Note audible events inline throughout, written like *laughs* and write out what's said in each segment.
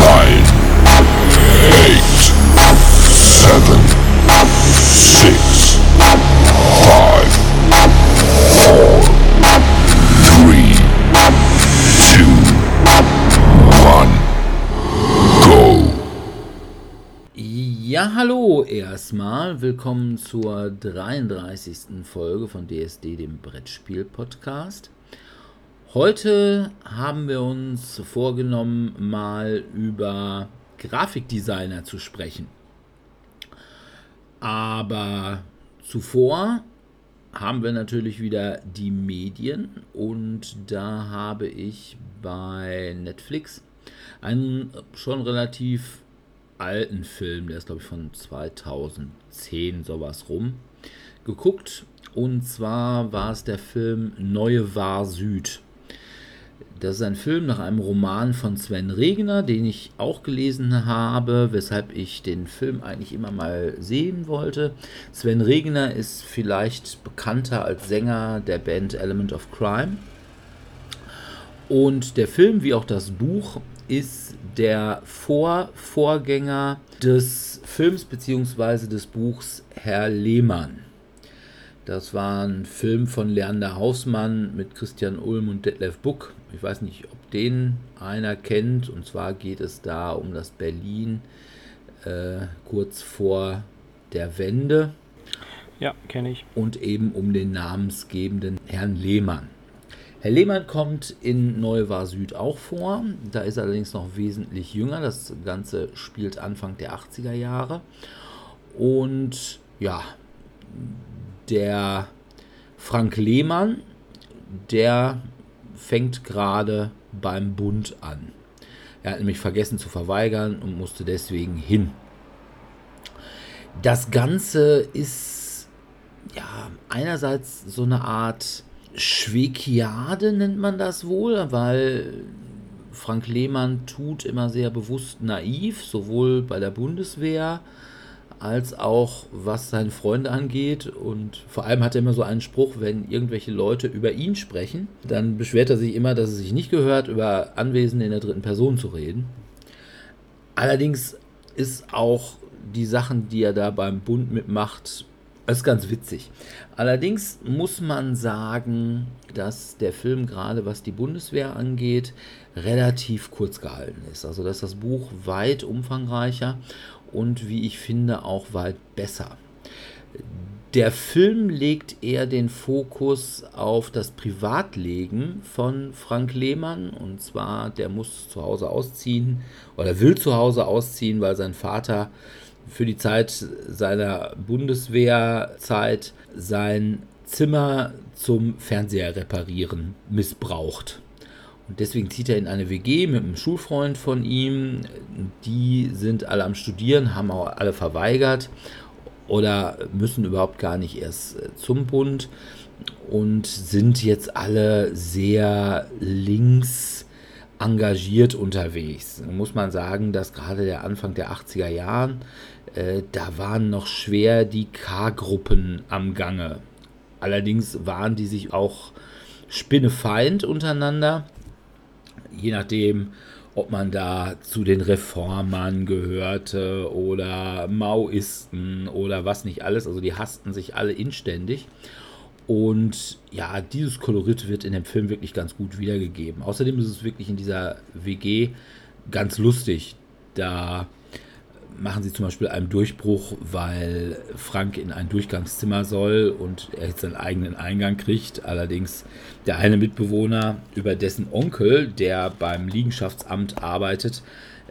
9, 8, 7, 6, 5, 4, 3, 2, 1, go! Ja, hallo erstmal. Willkommen zur 33. Folge von DSD, dem Brettspiel-Podcast. Heute haben wir uns vorgenommen, mal über Grafikdesigner zu sprechen. Aber zuvor haben wir natürlich wieder die Medien und da habe ich bei Netflix einen schon relativ alten Film, der ist glaube ich von 2010 sowas rum, geguckt. Und zwar war es der Film Neue War Süd. Das ist ein Film nach einem Roman von Sven Regner, den ich auch gelesen habe, weshalb ich den Film eigentlich immer mal sehen wollte. Sven Regner ist vielleicht bekannter als Sänger der Band Element of Crime. Und der Film, wie auch das Buch, ist der Vorvorgänger des Films bzw. des Buchs Herr Lehmann. Das war ein Film von Leander Hausmann mit Christian Ulm und Detlef Buck. Ich weiß nicht, ob den einer kennt. Und zwar geht es da um das Berlin äh, kurz vor der Wende Ja, kenne ich. und eben um den namensgebenden Herrn Lehmann. Herr Lehmann kommt in Neuwahr Süd auch vor. Da ist er allerdings noch wesentlich jünger. Das Ganze spielt Anfang der 80er Jahre. Und ja, der Frank Lehmann, der fängt gerade beim Bund an. Er hat nämlich vergessen zu verweigern und musste deswegen hin. Das Ganze ist ja einerseits so eine Art Schwekiade nennt man das wohl, weil Frank Lehmann tut immer sehr bewusst naiv, sowohl bei der Bundeswehr als auch was seine Freunde angeht. Und vor allem hat er immer so einen Spruch, wenn irgendwelche Leute über ihn sprechen, dann beschwert er sich immer, dass es sich nicht gehört, über Anwesende in der dritten Person zu reden. Allerdings ist auch die Sachen, die er da beim Bund mitmacht, ist ganz witzig. Allerdings muss man sagen, dass der Film gerade was die Bundeswehr angeht, relativ kurz gehalten ist. Also dass das Buch weit umfangreicher und wie ich finde auch weit besser. Der Film legt eher den Fokus auf das Privatleben von Frank Lehmann. Und zwar, der muss zu Hause ausziehen oder will zu Hause ausziehen, weil sein Vater für die Zeit seiner Bundeswehrzeit sein Zimmer zum Fernseher reparieren missbraucht. Und deswegen zieht er in eine WG mit einem Schulfreund von ihm. Die sind alle am Studieren, haben auch alle verweigert oder müssen überhaupt gar nicht erst äh, zum Bund und sind jetzt alle sehr links engagiert unterwegs. Muss man sagen, dass gerade der Anfang der 80er Jahren, äh, da waren noch schwer die K-Gruppen am Gange. Allerdings waren die sich auch spinnefeind untereinander, je nachdem, ob man da zu den Reformern gehörte oder Maoisten oder was nicht alles. Also die hassten sich alle inständig. Und ja, dieses Kolorit wird in dem Film wirklich ganz gut wiedergegeben. Außerdem ist es wirklich in dieser WG ganz lustig. Da machen sie zum Beispiel einen Durchbruch, weil Frank in ein Durchgangszimmer soll und er jetzt seinen eigenen Eingang kriegt. Allerdings der eine Mitbewohner, über dessen Onkel, der beim Liegenschaftsamt arbeitet,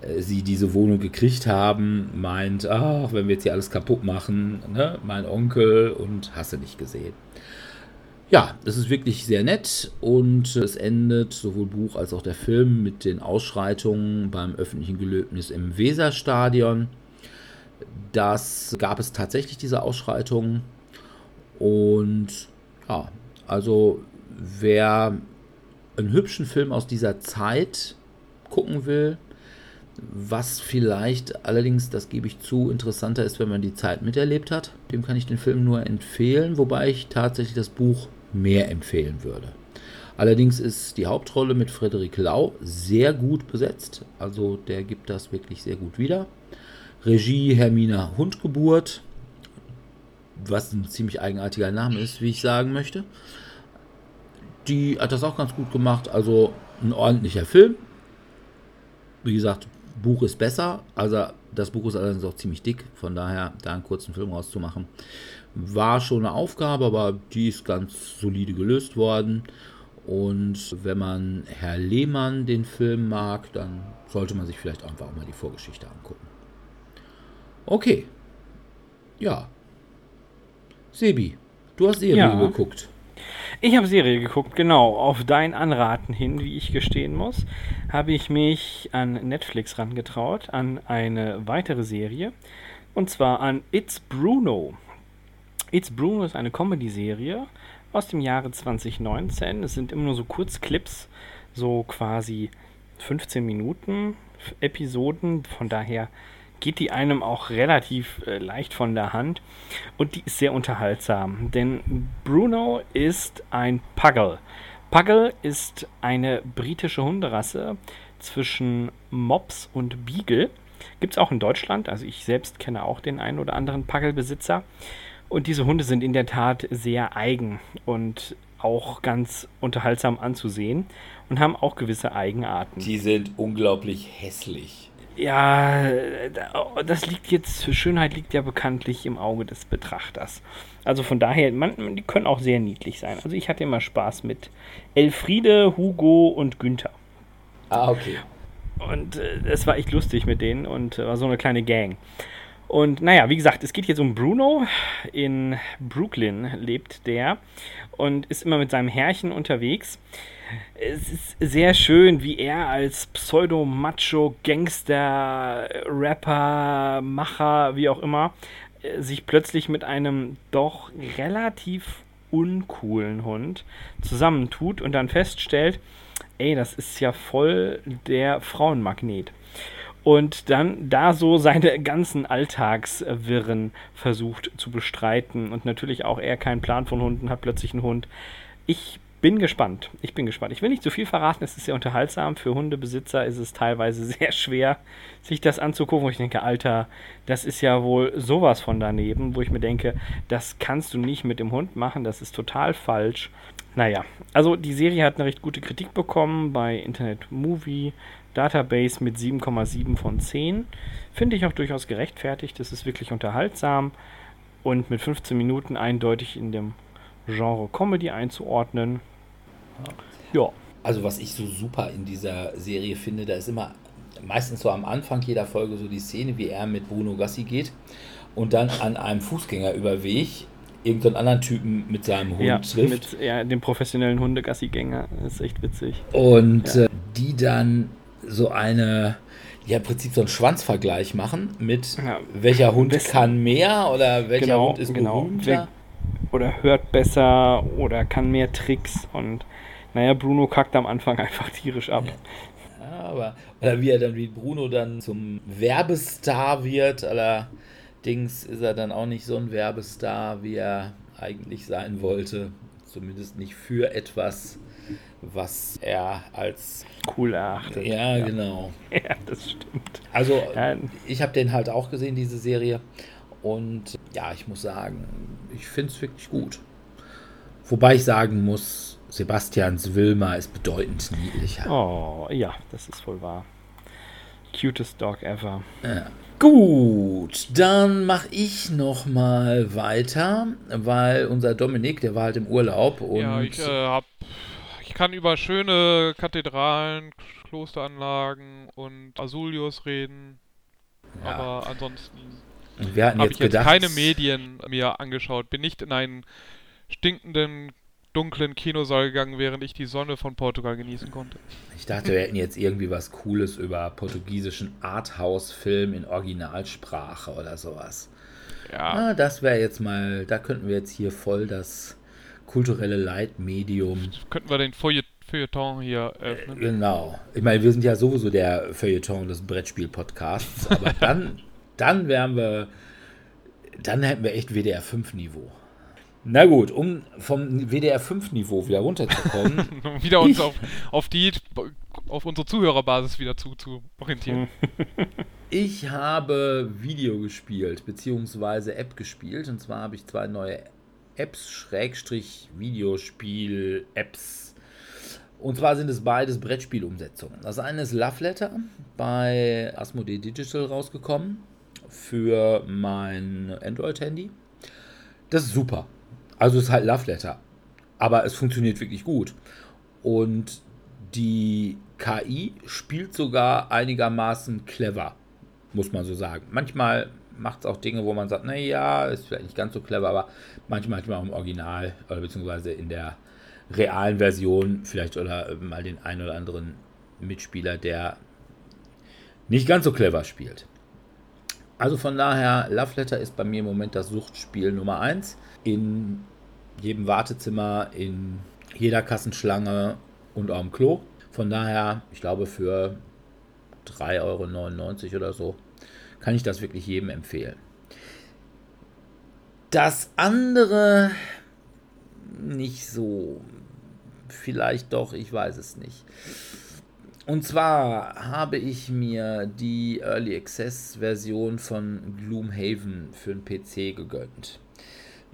äh, sie diese Wohnung gekriegt haben, meint, ach, wenn wir jetzt hier alles kaputt machen, ne, mein Onkel und hast du nicht gesehen. Ja, es ist wirklich sehr nett und es endet sowohl Buch als auch der Film mit den Ausschreitungen beim öffentlichen Gelöbnis im Weserstadion. Das gab es tatsächlich, diese Ausschreitungen. Und ja, also wer einen hübschen Film aus dieser Zeit gucken will, was vielleicht allerdings, das gebe ich zu, interessanter ist, wenn man die Zeit miterlebt hat, dem kann ich den Film nur empfehlen, wobei ich tatsächlich das Buch mehr empfehlen würde. Allerdings ist die Hauptrolle mit Frederik Lau sehr gut besetzt, also der gibt das wirklich sehr gut wieder. Regie Hermina Hundgeburt, was ein ziemlich eigenartiger Name ist, wie ich sagen möchte. Die hat das auch ganz gut gemacht, also ein ordentlicher Film. Wie gesagt, Buch ist besser, also das Buch ist allerdings auch ziemlich dick, von daher da einen kurzen Film rauszumachen, war schon eine Aufgabe, aber die ist ganz solide gelöst worden. Und wenn man Herr Lehmann den Film mag, dann sollte man sich vielleicht einfach auch mal die Vorgeschichte angucken. Okay. Ja. Sebi, du hast Serie ja. geguckt. Ich habe Serie geguckt, genau. Auf dein Anraten hin, wie ich gestehen muss, habe ich mich an Netflix rangetraut, an eine weitere Serie. Und zwar an It's Bruno. It's Bruno ist eine Comedy-Serie aus dem Jahre 2019. Es sind immer nur so Kurzclips, so quasi 15 Minuten Episoden. Von daher geht die einem auch relativ äh, leicht von der Hand und die ist sehr unterhaltsam, denn Bruno ist ein Puggle. Puggle ist eine britische Hunderasse zwischen Mops und Beagle. Gibt es auch in Deutschland, also ich selbst kenne auch den einen oder anderen Puggle-Besitzer. Und diese Hunde sind in der Tat sehr eigen und auch ganz unterhaltsam anzusehen und haben auch gewisse Eigenarten. Die sind unglaublich hässlich. Ja, das liegt jetzt, Schönheit liegt ja bekanntlich im Auge des Betrachters. Also von daher, man, die können auch sehr niedlich sein. Also ich hatte immer Spaß mit Elfriede, Hugo und Günther. Ah, okay. Und äh, es war echt lustig mit denen und äh, war so eine kleine Gang. Und naja, wie gesagt, es geht jetzt um Bruno. In Brooklyn lebt der und ist immer mit seinem Herrchen unterwegs es ist sehr schön, wie er als Pseudo-Macho, Gangster, Rapper, Macher, wie auch immer, äh, sich plötzlich mit einem doch relativ uncoolen Hund zusammentut und dann feststellt, ey, das ist ja voll der Frauenmagnet. Und dann da so seine ganzen Alltagswirren versucht zu bestreiten und natürlich auch er keinen Plan von Hunden hat, plötzlich einen Hund. Ich bin gespannt. Ich bin gespannt. Ich will nicht zu viel verraten, es ist sehr unterhaltsam. Für Hundebesitzer ist es teilweise *laughs* sehr schwer, sich das anzugucken, wo ich denke, Alter, das ist ja wohl sowas von daneben, wo ich mir denke, das kannst du nicht mit dem Hund machen, das ist total falsch. Naja, also die Serie hat eine recht gute Kritik bekommen bei Internet Movie Database mit 7,7 von 10. Finde ich auch durchaus gerechtfertigt. Es ist wirklich unterhaltsam und mit 15 Minuten eindeutig in dem Genre Comedy einzuordnen. Ja. Also was ich so super in dieser Serie finde, da ist immer meistens so am Anfang jeder Folge so die Szene, wie er mit Bruno Gassi geht und dann an einem Fußgängerüberweg irgendeinen anderen Typen mit seinem Hund ja, trifft. Mit ja, dem professionellen Hundegassi-Gänger. Das ist echt witzig. Und ja. äh, die dann so eine, ja im Prinzip so einen Schwanzvergleich machen mit ja. welcher Hund Wissen. kann mehr oder welcher genau, Hund ist genau. berühmter oder hört besser oder kann mehr Tricks und naja, Bruno kackt am Anfang *laughs* einfach tierisch ab. Ja, aber oder wie er dann wie Bruno dann zum Werbestar wird, allerdings ist er dann auch nicht so ein Werbestar, wie er eigentlich sein wollte. Zumindest nicht für etwas, was er als cool erachtet. Ja, ja. genau. *laughs* Ja, das stimmt. Also, ich habe den halt auch gesehen, diese Serie. Und ja, ich muss sagen, ich finde es wirklich gut. Wobei ich sagen muss, Sebastians Wilma ist bedeutend niedlicher. Oh, ja, das ist wohl wahr. Cutest Dog ever. Ja. Gut, dann mache ich noch mal weiter, weil unser Dominik, der war halt im Urlaub und Ja, ich, äh, hab, ich kann über schöne Kathedralen, Klosteranlagen und Azulios reden. Ja. Aber ansonsten habe ich jetzt gedacht, keine Medien mir angeschaut. Bin nicht in einen stinkenden, dunklen Kinosaal gegangen, während ich die Sonne von Portugal genießen konnte. Ich dachte, wir hätten jetzt irgendwie was Cooles über portugiesischen Arthouse-Film in Originalsprache oder sowas. Ja, Ah, das wäre jetzt mal, da könnten wir jetzt hier voll das kulturelle Leitmedium. könnten wir den Feuillet Feuilleton hier öffnen. Genau. Ich meine, wir sind ja sowieso der Feuilleton des Brettspiel-Podcasts, aber *laughs* dann, dann wären wir, dann hätten wir echt WDR 5-Niveau. Na gut, um vom WDR 5-Niveau wieder runterzukommen, *laughs* Um wieder uns auf, auf die, auf unsere Zuhörerbasis wieder zu, zu orientieren. *laughs* Ich habe Video gespielt, beziehungsweise App gespielt. Und zwar habe ich zwei neue Apps, Schrägstrich Videospiel-Apps. Und zwar sind es beides Brettspielumsetzungen. Das eine ist Love Letter bei Asmodee Digital rausgekommen für mein Android-Handy. Das ist super. Also es ist halt Love Letter. Aber es funktioniert wirklich gut. Und die KI spielt sogar einigermaßen clever, muss man so sagen. Manchmal macht es auch Dinge, wo man sagt, naja, ist vielleicht nicht ganz so clever, aber manchmal hat man auch im Original oder beziehungsweise in der realen Version vielleicht oder mal den einen oder anderen Mitspieler, der nicht ganz so clever spielt. Also von daher, Love Letter ist bei mir im Moment das Suchtspiel Nummer 1. In jedem Wartezimmer, in jeder Kassenschlange und auch im Klo. Von daher, ich glaube für 3,99 Euro oder so, kann ich das wirklich jedem empfehlen. Das andere nicht so. Vielleicht doch, ich weiß es nicht. Und zwar habe ich mir die Early Access Version von Gloomhaven für den PC gegönnt.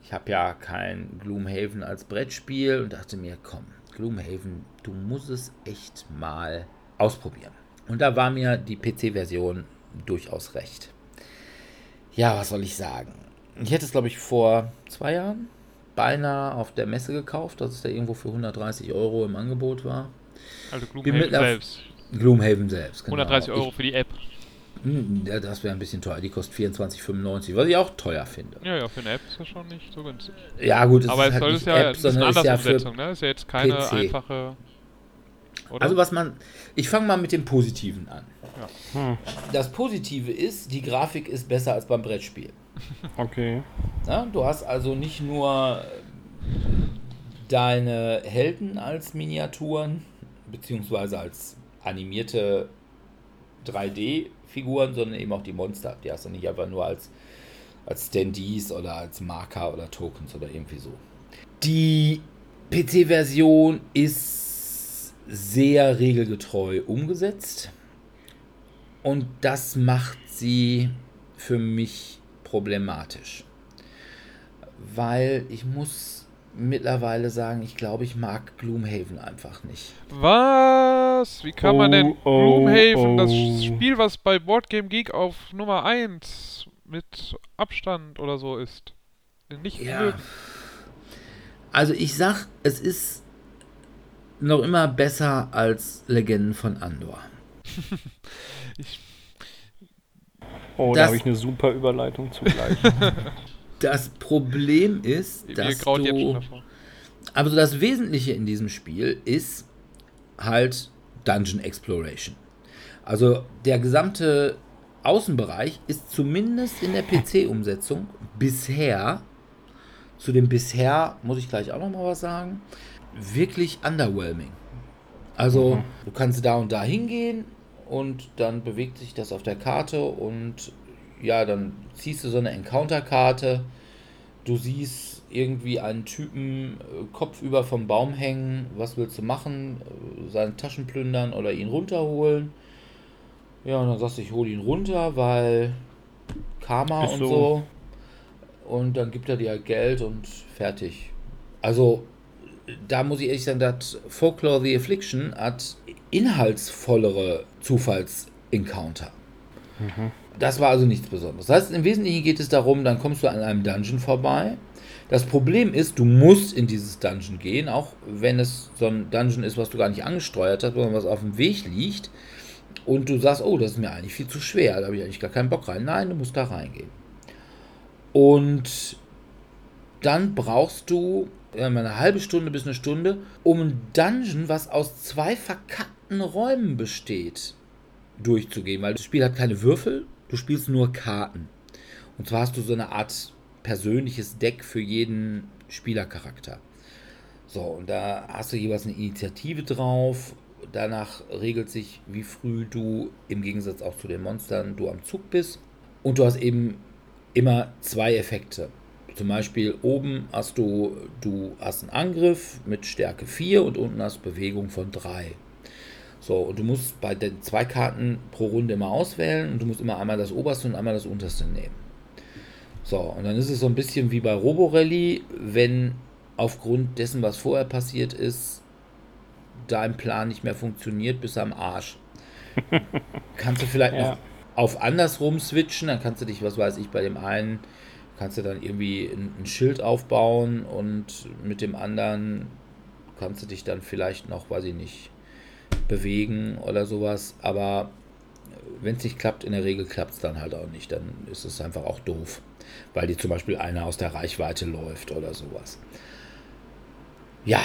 Ich habe ja kein Gloomhaven als Brettspiel und dachte mir, komm, Gloomhaven, du musst es echt mal ausprobieren. Und da war mir die PC-Version durchaus recht. Ja, was soll ich sagen? Ich hätte es, glaube ich, vor zwei Jahren beinahe auf der Messe gekauft, dass es da irgendwo für 130 Euro im Angebot war. Also Gloomhaven selbst. Gloomhaven selbst. Genau. 130 Euro für die App. Ich, hm, das wäre ein bisschen teuer. Die kostet 24,95, was ich auch teuer finde. Ja, ja, für eine App ist das schon nicht so günstig. Ja, gut, es Aber ist es halt nicht es ja, App, es ist eine sondern ist ja für Andersumsetzung, ne? Ist ja jetzt keine PC. einfache. Oder? Also was man, ich fange mal mit dem Positiven an. Hm. Das Positive ist, die Grafik ist besser als beim Brettspiel. Okay. Ja, du hast also nicht nur deine Helden als Miniaturen, beziehungsweise als animierte 3D-Figuren, sondern eben auch die Monster. Die hast du nicht einfach nur als, als Standees oder als Marker oder Tokens oder irgendwie so. Die PC-Version ist sehr regelgetreu umgesetzt und das macht sie für mich problematisch. Weil ich muss mittlerweile sagen, ich glaube, ich mag Gloomhaven einfach nicht. Was? Wie kann man denn Oh, oh, Gloomhaven, das oh. Spiel, was bei Boardgame Geek auf Nummer 1 mit Abstand oder so ist, nicht Ja. mögen? Also ich sag, es ist noch immer besser als Legenden von Andor. *laughs* Ich, Oh, Das- da habe ich eine super Überleitung zugleich. *laughs* Das Problem ist, mir dass graut jetzt schon du... davor. Also das Wesentliche in diesem Spiel ist halt Dungeon Exploration. Also der gesamte Außenbereich ist zumindest in der PC-Umsetzung bisher, zu dem bisher muss ich gleich auch noch mal was sagen, wirklich underwhelming. Also du kannst da und da hingehen und dann bewegt sich das auf der Karte und ja, dann ziehst du so eine Encounter-Karte. Du siehst irgendwie einen Typen äh, kopfüber vom Baum hängen. Was willst du machen? Äh, Seine Taschen plündern oder ihn runterholen? Ja, und dann sagst du, ich hole ihn runter, weil Karma Ist und so. so. Und dann gibt er dir Geld und fertig. Also, da muss ich ehrlich sagen, dass Folklore the Affliction hat inhaltsvollere Zufalls-Encounter. das war also nichts Besonderes. Das heißt, im Wesentlichen geht es darum, dann kommst du an einem Dungeon vorbei. Das Problem ist, du musst in dieses Dungeon gehen, auch wenn es so ein Dungeon ist, was du gar nicht angesteuert hast, sondern was auf dem Weg liegt. Und du sagst, oh, das ist mir eigentlich viel zu schwer, da habe ich eigentlich gar keinen Bock rein. Nein, du musst da reingehen. Und dann brauchst du eine halbe Stunde bis eine Stunde, um ein Dungeon, was aus zwei verkackten Räumen besteht, durchzugehen. Weil das Spiel hat keine Würfel, du spielst nur Karten. Und zwar hast du so eine Art persönliches Deck für jeden Spielercharakter. So, und da hast du jeweils eine Initiative drauf. Danach regelt sich, wie früh du im Gegensatz auch zu den Monstern du am Zug bist. Und du hast eben immer zwei Effekte. Zum Beispiel oben hast du, du hast einen Angriff mit Stärke 4 und unten hast Bewegung von 3. So, und du musst bei den zwei Karten pro Runde immer auswählen und du musst immer einmal das oberste und einmal das unterste nehmen. So, und dann ist es so ein bisschen wie bei Roborally, wenn aufgrund dessen, was vorher passiert ist, dein Plan nicht mehr funktioniert, bist du am Arsch. *laughs* kannst du vielleicht ja. noch auf andersrum switchen, dann kannst du dich, was weiß ich, bei dem einen kannst du dann irgendwie ein, ein, Schild aufbauen und mit dem anderen kannst du dich dann vielleicht noch, weiß ich nicht, bewegen oder sowas. Aber wenn es nicht klappt, in der Regel klappt es dann halt auch nicht. Dann ist es einfach auch doof, weil dir zum Beispiel einer aus der Reichweite läuft oder sowas. Ja,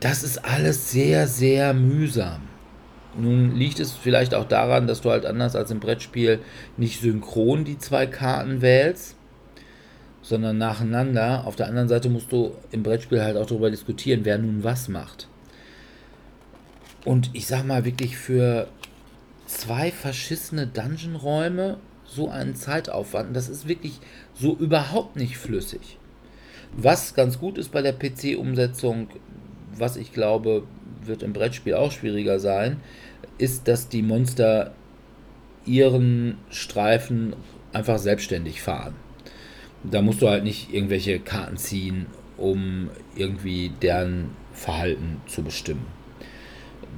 das ist alles sehr, sehr mühsam. Nun liegt es vielleicht auch daran, dass du halt anders als im Brettspiel nicht synchron die zwei Karten wählst sondern nacheinander. Auf der anderen Seite musst du im Brettspiel halt auch darüber diskutieren, wer nun was macht. Und ich sag mal wirklich für zwei verschissene Dungeon-Räume so einen Zeitaufwand, das ist wirklich so überhaupt nicht flüssig. Was ganz gut ist bei der PC-Umsetzung, was ich glaube, wird im Brettspiel auch schwieriger sein, ist, dass die Monster ihren Streifen einfach selbstständig fahren da musst du halt nicht irgendwelche Karten ziehen, um irgendwie deren Verhalten zu bestimmen.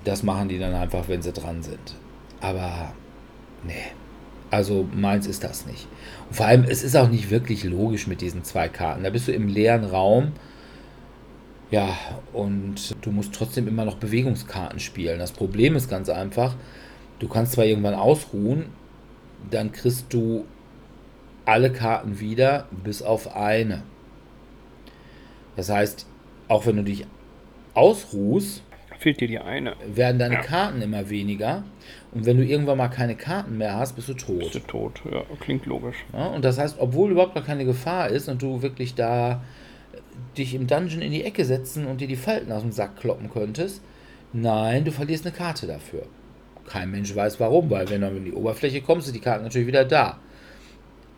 Das machen die dann einfach, wenn sie dran sind. Aber nee, also meins ist das nicht. Und vor allem, es ist auch nicht wirklich logisch mit diesen zwei Karten. Da bist du im leeren Raum. Ja, und du musst trotzdem immer noch Bewegungskarten spielen. Das Problem ist ganz einfach, du kannst zwar irgendwann ausruhen, dann kriegst du alle Karten wieder, bis auf eine. Das heißt, auch wenn du dich ausruhst, fehlt dir die eine. Werden deine ja. Karten immer weniger. Und wenn du irgendwann mal keine Karten mehr hast, bist du tot. Bist du tot, ja, klingt logisch. Ja, und das heißt, obwohl überhaupt gar keine Gefahr ist und du wirklich da dich im Dungeon in die Ecke setzen und dir die Falten aus dem Sack kloppen könntest, nein, du verlierst eine Karte dafür. Kein Mensch weiß warum, weil wenn du an die Oberfläche kommst, sind die Karten natürlich wieder da.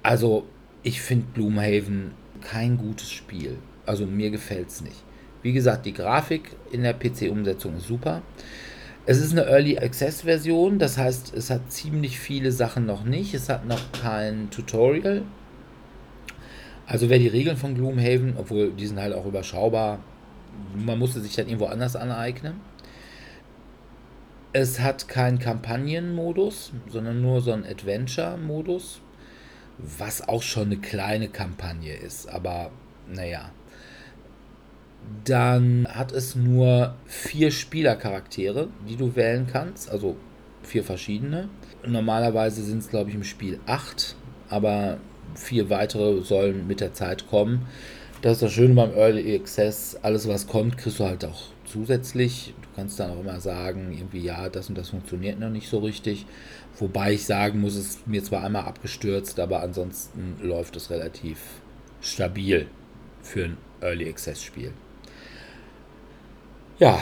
Also, ich finde Gloomhaven kein gutes Spiel. Also, mir gefällt es nicht. Wie gesagt, die Grafik in der PC-Umsetzung ist super. Es ist eine Early Access Version, das heißt, es hat ziemlich viele Sachen noch nicht. Es hat noch kein Tutorial. Also wer die Regeln von Gloomhaven, obwohl die sind halt auch überschaubar, man musste sich dann irgendwo anders aneignen. Es hat keinen Kampagnenmodus, sondern nur so einen Adventure-Modus was auch schon eine kleine Kampagne ist, aber naja. Dann hat es nur vier Spielercharaktere, die du wählen kannst, also vier verschiedene. Normalerweise sind es, glaube ich, im Spiel acht, aber vier weitere sollen mit der Zeit kommen. Das ist das Schöne beim Early Access. Alles, was kommt, kriegst du halt auch zusätzlich. Du kannst dann auch immer sagen, irgendwie, ja, das und das funktioniert noch nicht so richtig. Wobei ich sagen muss, es ist mir zwar einmal abgestürzt, aber ansonsten läuft es relativ stabil für ein Early Access Spiel. Ja,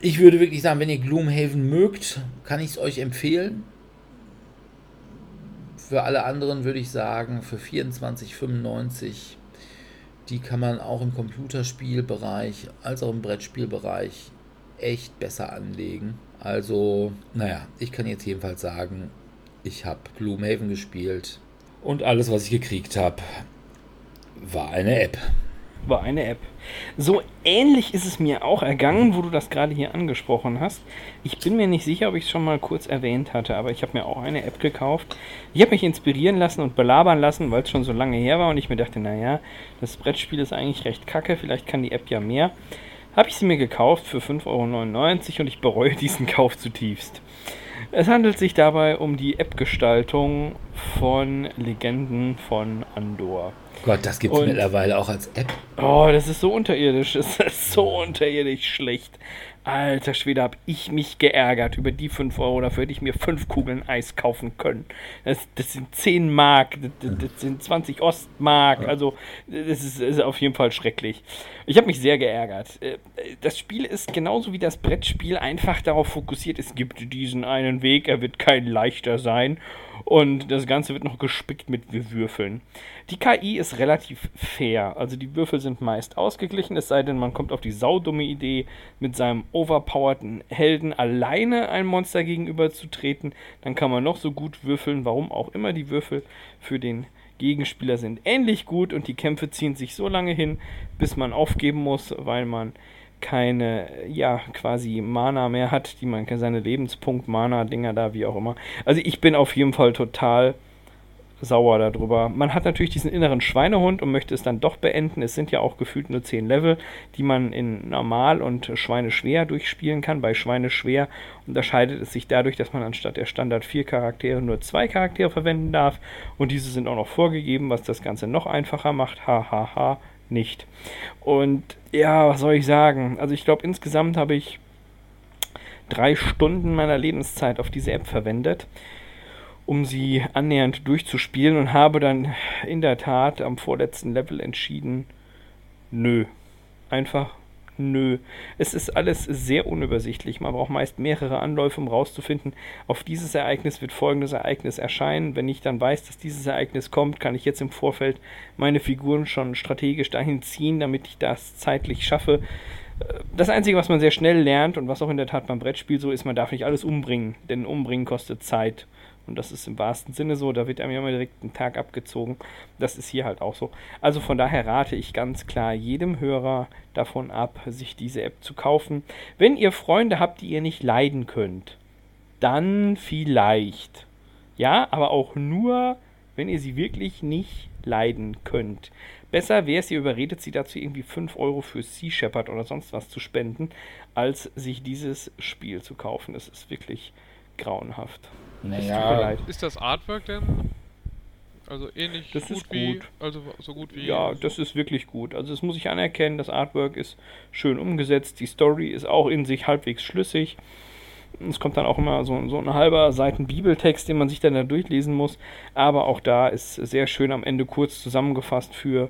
ich würde wirklich sagen, wenn ihr Gloomhaven mögt, kann ich es euch empfehlen. Für alle anderen würde ich sagen, für 24,95 die kann man auch im Computerspielbereich als auch im Brettspielbereich echt besser anlegen. Also, naja, ich kann jetzt jedenfalls sagen, ich habe Gloomhaven gespielt und alles, was ich gekriegt habe, war eine App. War eine App. So ähnlich ist es mir auch ergangen, wo du das gerade hier angesprochen hast. Ich bin mir nicht sicher, ob ich es schon mal kurz erwähnt hatte, aber ich habe mir auch eine App gekauft. Ich habe mich inspirieren lassen und belabern lassen, weil es schon so lange her war und ich mir dachte, naja, das Brettspiel ist eigentlich recht kacke, vielleicht kann die App ja mehr. Habe ich sie mir gekauft für 5,99 Euro und ich bereue *laughs* diesen Kauf zutiefst. Es handelt sich dabei um die App-Gestaltung von Legenden von Andor. Gott, das gibt es mittlerweile auch als App. Oh, das ist so unterirdisch. *laughs* Das ist so unterirdisch schlecht. Alter Schwede, hab ich mich geärgert über die 5 Euro. Dafür hätte ich mir 5 Kugeln Eis kaufen können. Das, das sind 10 Mark, das, das sind 20 Ostmark. Also, das ist, ist auf jeden Fall schrecklich. Ich habe mich sehr geärgert. Äh, Das Spiel ist genauso wie das Brettspiel einfach darauf fokussiert, es gibt diesen einen Weg, er wird kein leichter sein. Und das Ganze wird noch gespickt mit Würfeln. Die KI ist relativ fair. Also die Würfel sind meist ausgeglichen, es sei denn, man kommt auf die saudumme Idee, mit seinem overpowerten Helden alleine einem Monster gegenüberzutreten. Dann kann man noch so gut würfeln, warum auch immer die Würfel für den Gegenspieler sind ähnlich gut und die Kämpfe ziehen sich so lange hin, bis man aufgeben muss, weil man keine, ja, quasi Mana mehr hat, die man seine Lebenspunkt-Mana-Dinger da, wie auch immer. Also ich bin auf jeden Fall total sauer darüber. Man hat natürlich diesen inneren Schweinehund und möchte es dann doch beenden. Es sind ja auch gefühlt nur 10 Level, die man in normal und Schweineschwer durchspielen kann. Bei Schweineschwer unterscheidet es sich dadurch, dass man anstatt der Standard 4 Charaktere nur zwei Charaktere verwenden darf. Und diese sind auch noch vorgegeben, was das Ganze noch einfacher macht. Hahaha. Ha, ha, nicht. Und ja, was soll ich sagen? Also ich glaube, insgesamt habe ich drei Stunden meiner Lebenszeit auf diese App verwendet, um sie annähernd durchzuspielen und habe dann in der Tat am vorletzten Level entschieden, nö. Einfach nö. Es ist alles sehr unübersichtlich. Man braucht meist mehrere Anläufe, um rauszufinden, auf dieses Ereignis wird folgendes Ereignis erscheinen. Wenn ich dann weiß, dass dieses Ereignis kommt, kann ich jetzt im Vorfeld meine Figuren schon strategisch dahin ziehen, damit ich das zeitlich schaffe. Das Einzige, was man sehr schnell lernt und was auch in der Tat beim Brettspiel so ist, man darf nicht alles umbringen, denn umbringen kostet Zeit. Und das ist im wahrsten Sinne so, da wird einem ja immer direkt ein Tag abgezogen. Das ist hier halt auch so. Also von daher rate ich ganz klar jedem Hörer davon ab, sich diese App zu kaufen. Wenn ihr Freunde habt, die ihr nicht leiden könnt, dann vielleicht. Ja, aber auch nur, wenn ihr sie wirklich nicht leiden könnt. Besser wäre es, ihr überredet sie dazu, irgendwie 5 Euro für Sea Shepherd oder sonst was zu spenden, als sich dieses Spiel zu kaufen. Es ist wirklich grauenhaft. Naja. Ist das Artwork denn? Also ähnlich Das gut, ist wie. gut. Also so gut wie. Ja, das ist wirklich gut. Also das muss ich anerkennen, das Artwork ist schön umgesetzt, die Story ist auch in sich halbwegs schlüssig. Es kommt dann auch immer so, so ein halber Seiten Bibeltext, den man sich dann da durchlesen muss. Aber auch da ist sehr schön am Ende kurz zusammengefasst für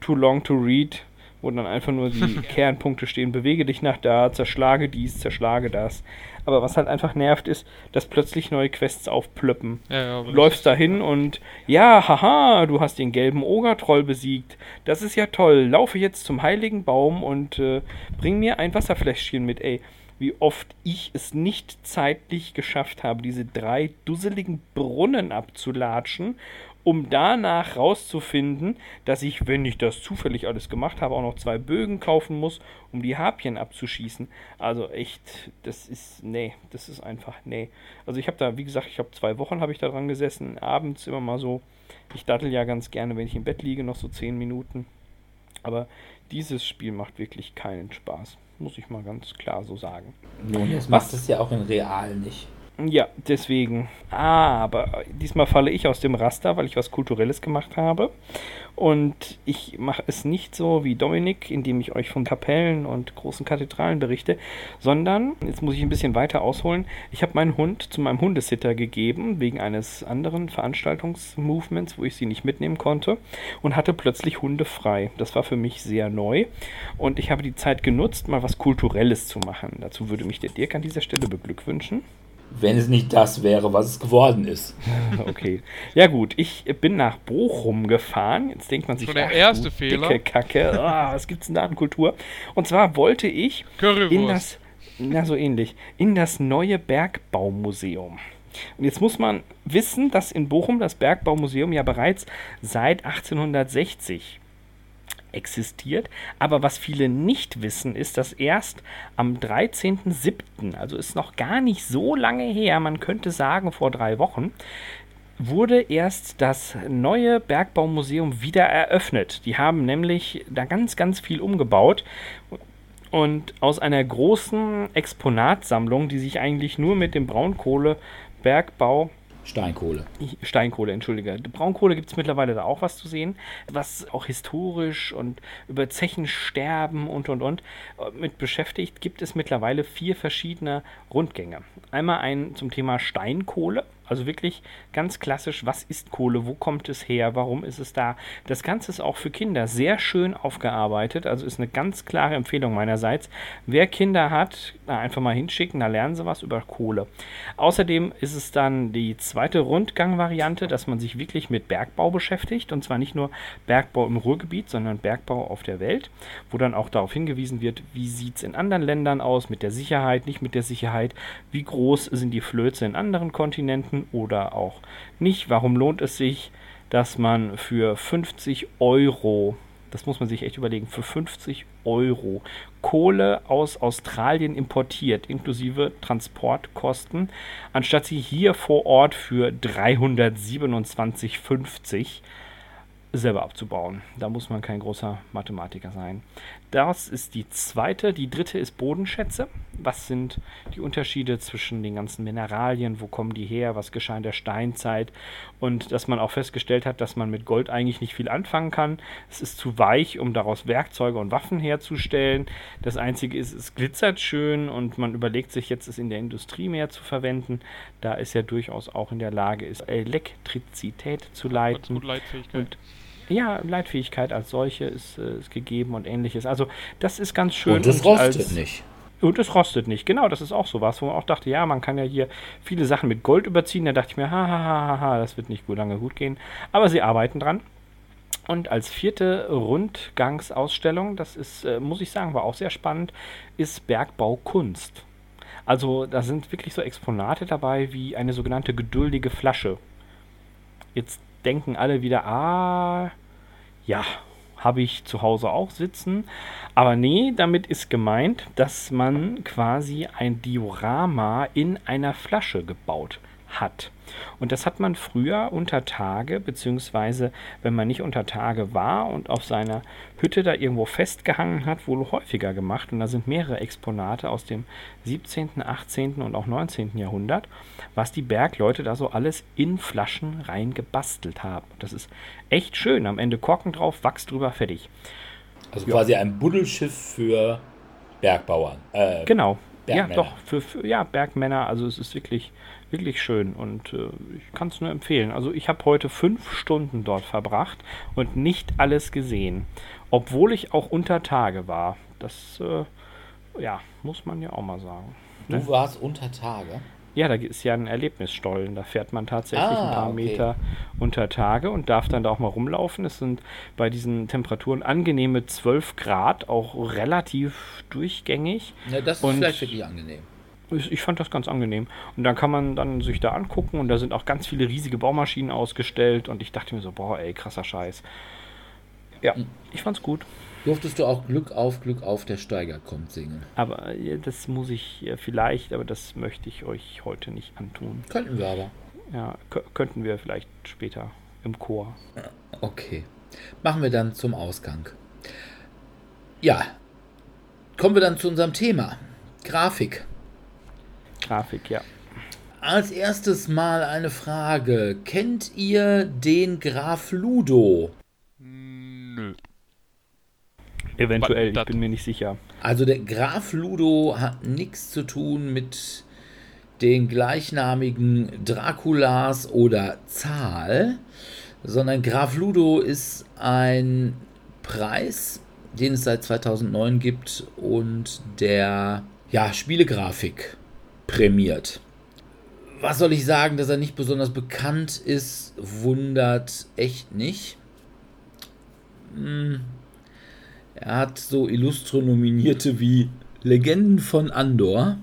Too Long to Read, wo dann einfach nur die *laughs* Kernpunkte stehen. Bewege dich nach da, zerschlage dies, zerschlage das. Aber was halt einfach nervt ist, dass plötzlich neue Quests aufplöppen. Ja, ja, Du läufst dahin und ja, haha, du hast den gelben Ogertroll besiegt. Das ist ja toll. Laufe jetzt zum heiligen Baum und äh, bring mir ein Wasserfläschchen mit. Ey, wie oft ich es nicht zeitlich geschafft habe, diese drei dusseligen Brunnen abzulatschen, um danach rauszufinden, dass ich, wenn ich das zufällig alles gemacht habe, auch noch zwei Bögen kaufen muss, um die Harpien abzuschießen. Also echt, das ist, nee, das ist einfach, nee. Also ich habe da, wie gesagt, ich habe zwei Wochen habe ich da dran gesessen, abends immer mal so. Ich dattel ja ganz gerne, wenn ich im Bett liege, noch so zehn Minuten. Aber dieses Spiel macht wirklich keinen Spaß, muss ich mal ganz klar so sagen. nun, jetzt macht es ja auch in real nicht. Ja, deswegen. Ah, aber diesmal falle ich aus dem Raster, weil ich was Kulturelles gemacht habe. Und ich mache es nicht so wie Dominik, indem ich euch von Kapellen und großen Kathedralen berichte, sondern, jetzt muss ich ein bisschen weiter ausholen, ich habe meinen Hund zu meinem Hundesitter gegeben, wegen eines anderen Veranstaltungsmovements, wo ich sie nicht mitnehmen konnte, und hatte plötzlich Hunde frei. Das war für mich sehr neu. Und ich habe die Zeit genutzt, mal was Kulturelles zu machen. Dazu würde mich der Dirk an dieser Stelle beglückwünschen. Wenn es nicht das wäre, was es geworden ist. *laughs* Okay. Ja gut, ich bin nach Bochum gefahren. Jetzt denkt man sich, Schon der ach, erste du Fehler. Dicke Kacke. Ah, was gibt's denn da an Kultur? Und zwar wollte ich in Currywurst. das, na so ähnlich, in das neue Bergbaumuseum. Und jetzt muss man wissen, dass in Bochum das Bergbaumuseum ja bereits seit 1860 existiert. Aber was viele nicht wissen, ist, dass erst am 13.07., also ist noch gar nicht so lange her, man könnte sagen vor drei Wochen, wurde erst das neue Bergbaumuseum wieder eröffnet. Die haben nämlich da ganz, ganz viel umgebaut. Und aus einer großen Exponatsammlung, die sich eigentlich nur mit dem Braunkohlebergbau Steinkohle. Steinkohle, entschuldige. Braunkohle gibt es mittlerweile da auch was zu sehen, was auch historisch und über Zechensterben und und und mit beschäftigt, gibt es mittlerweile vier verschiedene Rundgänge. Einmal ein zum Thema Steinkohle, also wirklich ganz klassisch, was ist Kohle, wo kommt es her, warum ist es da. Das Ganze ist auch für Kinder sehr schön aufgearbeitet, also ist eine ganz klare Empfehlung meinerseits. Wer Kinder hat, einfach mal hinschicken, da lernen sie was über Kohle. Außerdem ist es dann die zweite Rundgang-Variante, dass man sich wirklich mit Bergbau beschäftigt und zwar nicht nur Bergbau im Ruhrgebiet, sondern Bergbau auf der Welt, wo dann auch darauf hingewiesen wird, wie sieht es in anderen Ländern aus, mit der Sicherheit, nicht mit der Sicherheit, wie groß sind die Flöze in anderen Kontinenten, kaufen oder auch nicht. Warum lohnt es sich, dass man für 50 Euro, das muss man sich echt überlegen, für 50 Euro Kohle aus Australien importiert, inklusive Transportkosten, anstatt sie hier vor Ort für 327,50 selber abzubauen. Da muss man kein großer Mathematiker sein. Das ist die zweite. Die dritte ist Bodenschätze. Was sind die Unterschiede zwischen den ganzen Mineralien? Wo kommen die her? Was geschah in der Steinzeit? Und dass man auch festgestellt hat, dass man mit Gold eigentlich nicht viel anfangen kann. Es ist zu weich, um daraus Werkzeuge und Waffen herzustellen. Das Einzige ist, es glitzert schön und man überlegt sich jetzt, es in der Industrie mehr zu verwenden. Da ist ja durchaus auch in der Lage, ist Elektrizität zu leiten. Gut Leitfähigkeit. Und ja, Leitfähigkeit als solche ist, äh, ist gegeben und ähnliches. Also das ist ganz schön. Und es rostet nicht. Und es rostet nicht. Genau, das ist auch so was, wo man auch dachte, ja, man kann ja hier viele Sachen mit Gold überziehen. Da dachte ich mir, ha, ha, ha, ha, ha, das wird nicht gut lange gut gehen. Aber sie arbeiten dran. Und als vierte Rundgangsausstellung, das ist, äh, muss ich sagen, war auch sehr spannend, ist Bergbaukunst. Also da sind wirklich so Exponate dabei wie eine sogenannte geduldige Flasche. Jetzt denken alle wieder, ah, ja, habe ich zu Hause auch sitzen. Aber nee, damit ist gemeint, dass man quasi ein Diorama in einer Flasche gebaut hat. Und das hat man früher unter Tage, beziehungsweise wenn man nicht unter Tage war und auf seiner Hütte da irgendwo festgehangen hat, wohl häufiger gemacht. Und da sind mehrere Exponate aus dem 17., 18. und auch 19. Jahrhundert, was die Bergleute da so alles in Flaschen rein gebastelt haben. Das ist echt schön. Am Ende Korken drauf, Wachs drüber, fertig. Also quasi ein Buddelschiff für Bergbauern. Äh, Genau. Ja, Bergmänner. doch, für, für ja, Bergmänner, also es ist wirklich, wirklich schön und äh, ich kann es nur empfehlen. Also ich habe heute fünf Stunden dort verbracht und nicht alles gesehen, obwohl ich auch unter Tage war. Das, äh, ja, muss man ja auch mal sagen. Du warst unter Tage. Ja, da ist ja ein Erlebnisstollen. Da fährt man tatsächlich Ah, ein paar okay. Meter unter Tage und darf dann da auch mal rumlaufen. Es sind bei diesen Temperaturen angenehme 12 Grad, auch relativ durchgängig. Ja, das ist Und- vielleicht wirklich angenehm. Ich, fand das ganz angenehm. Und dann kann man dann sich da angucken und da sind auch ganz viele riesige Baumaschinen ausgestellt und ich dachte mir so, boah, ey, krasser Scheiß. Ja, ich fand's gut. Durftest du auch Glück auf, Glück auf, der Steiger kommt singen? Aber äh, das muss ich äh, vielleicht, aber das möchte ich euch heute nicht antun. Könnten wir aber. Ja, kö- könnten wir vielleicht später im Chor. Okay. Machen wir dann zum Ausgang. Ja. Kommen wir dann zu unserem Thema. Grafik. Grafik, ja. Als erstes mal eine Frage. Kennt ihr den Graf Ludo? Nö. Eventuell, ich bin mir nicht sicher. Also der Graf Ludo hat nichts zu tun mit den gleichnamigen Draculas oder Zahl, sondern Graf Ludo ist ein Preis, den es seit 2009 gibt und der ja, Spielegrafik prämiert. Was soll ich sagen, dass er nicht besonders bekannt ist, wundert echt nicht. Hm, er hat so illustre Nominierte wie Legenden von Andor,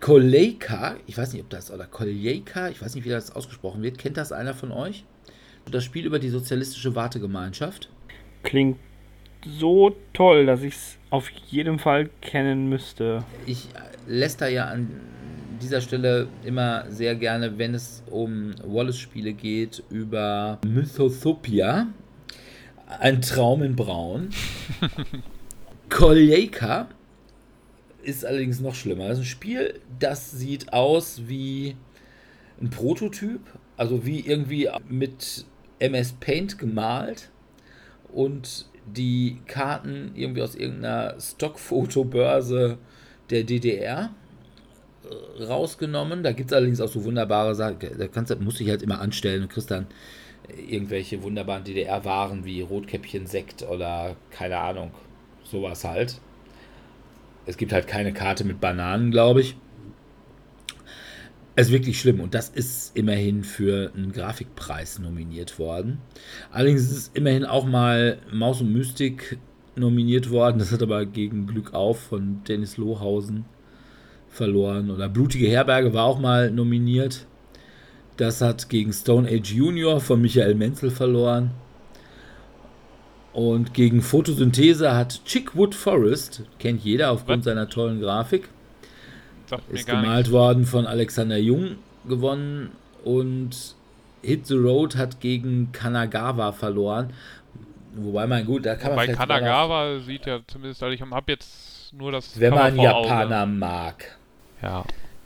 Kolejka, ich weiß nicht, ob das, oder Kolejka, ich weiß nicht, wie das ausgesprochen wird. Kennt das einer von euch? Das Spiel über die sozialistische Wartegemeinschaft. Klingt so toll, dass ich es auf jeden Fall kennen müsste. Ich lässt da ja an dieser Stelle immer sehr gerne, wenn es um Wallace-Spiele geht, über Mythotopia. Ein Traum in Braun. *laughs* Koljeka ist allerdings noch schlimmer. Das ist ein Spiel, das sieht aus wie ein Prototyp, also wie irgendwie mit MS Paint gemalt und die Karten irgendwie aus irgendeiner Stockfotobörse der DDR rausgenommen. Da gibt es allerdings auch so wunderbare Sachen. Da kannst, musst du dich halt immer anstellen und kriegst dann irgendwelche wunderbaren DDR-Waren wie Rotkäppchen Sekt oder keine Ahnung, sowas halt. Es gibt halt keine Karte mit Bananen, glaube ich. Es ist wirklich schlimm und das ist immerhin für einen Grafikpreis nominiert worden. Allerdings ist es immerhin auch mal Maus und Mystik nominiert worden. Das hat aber gegen Glück auf von Dennis Lohausen verloren. Oder Blutige Herberge war auch mal nominiert. Das hat gegen Stone Age Junior von Michael Menzel verloren. Und gegen Photosynthese hat Chickwood Forest, kennt jeder aufgrund Was? seiner tollen Grafik, ist gemalt nichts. worden von Alexander Jung gewonnen und Hit the Road hat gegen Kanagawa verloren. Wobei man gut, da kann man Bei Kanagawa sieht ja zumindest, also ich habe jetzt nur das. Wenn man Japaner mag. Ja.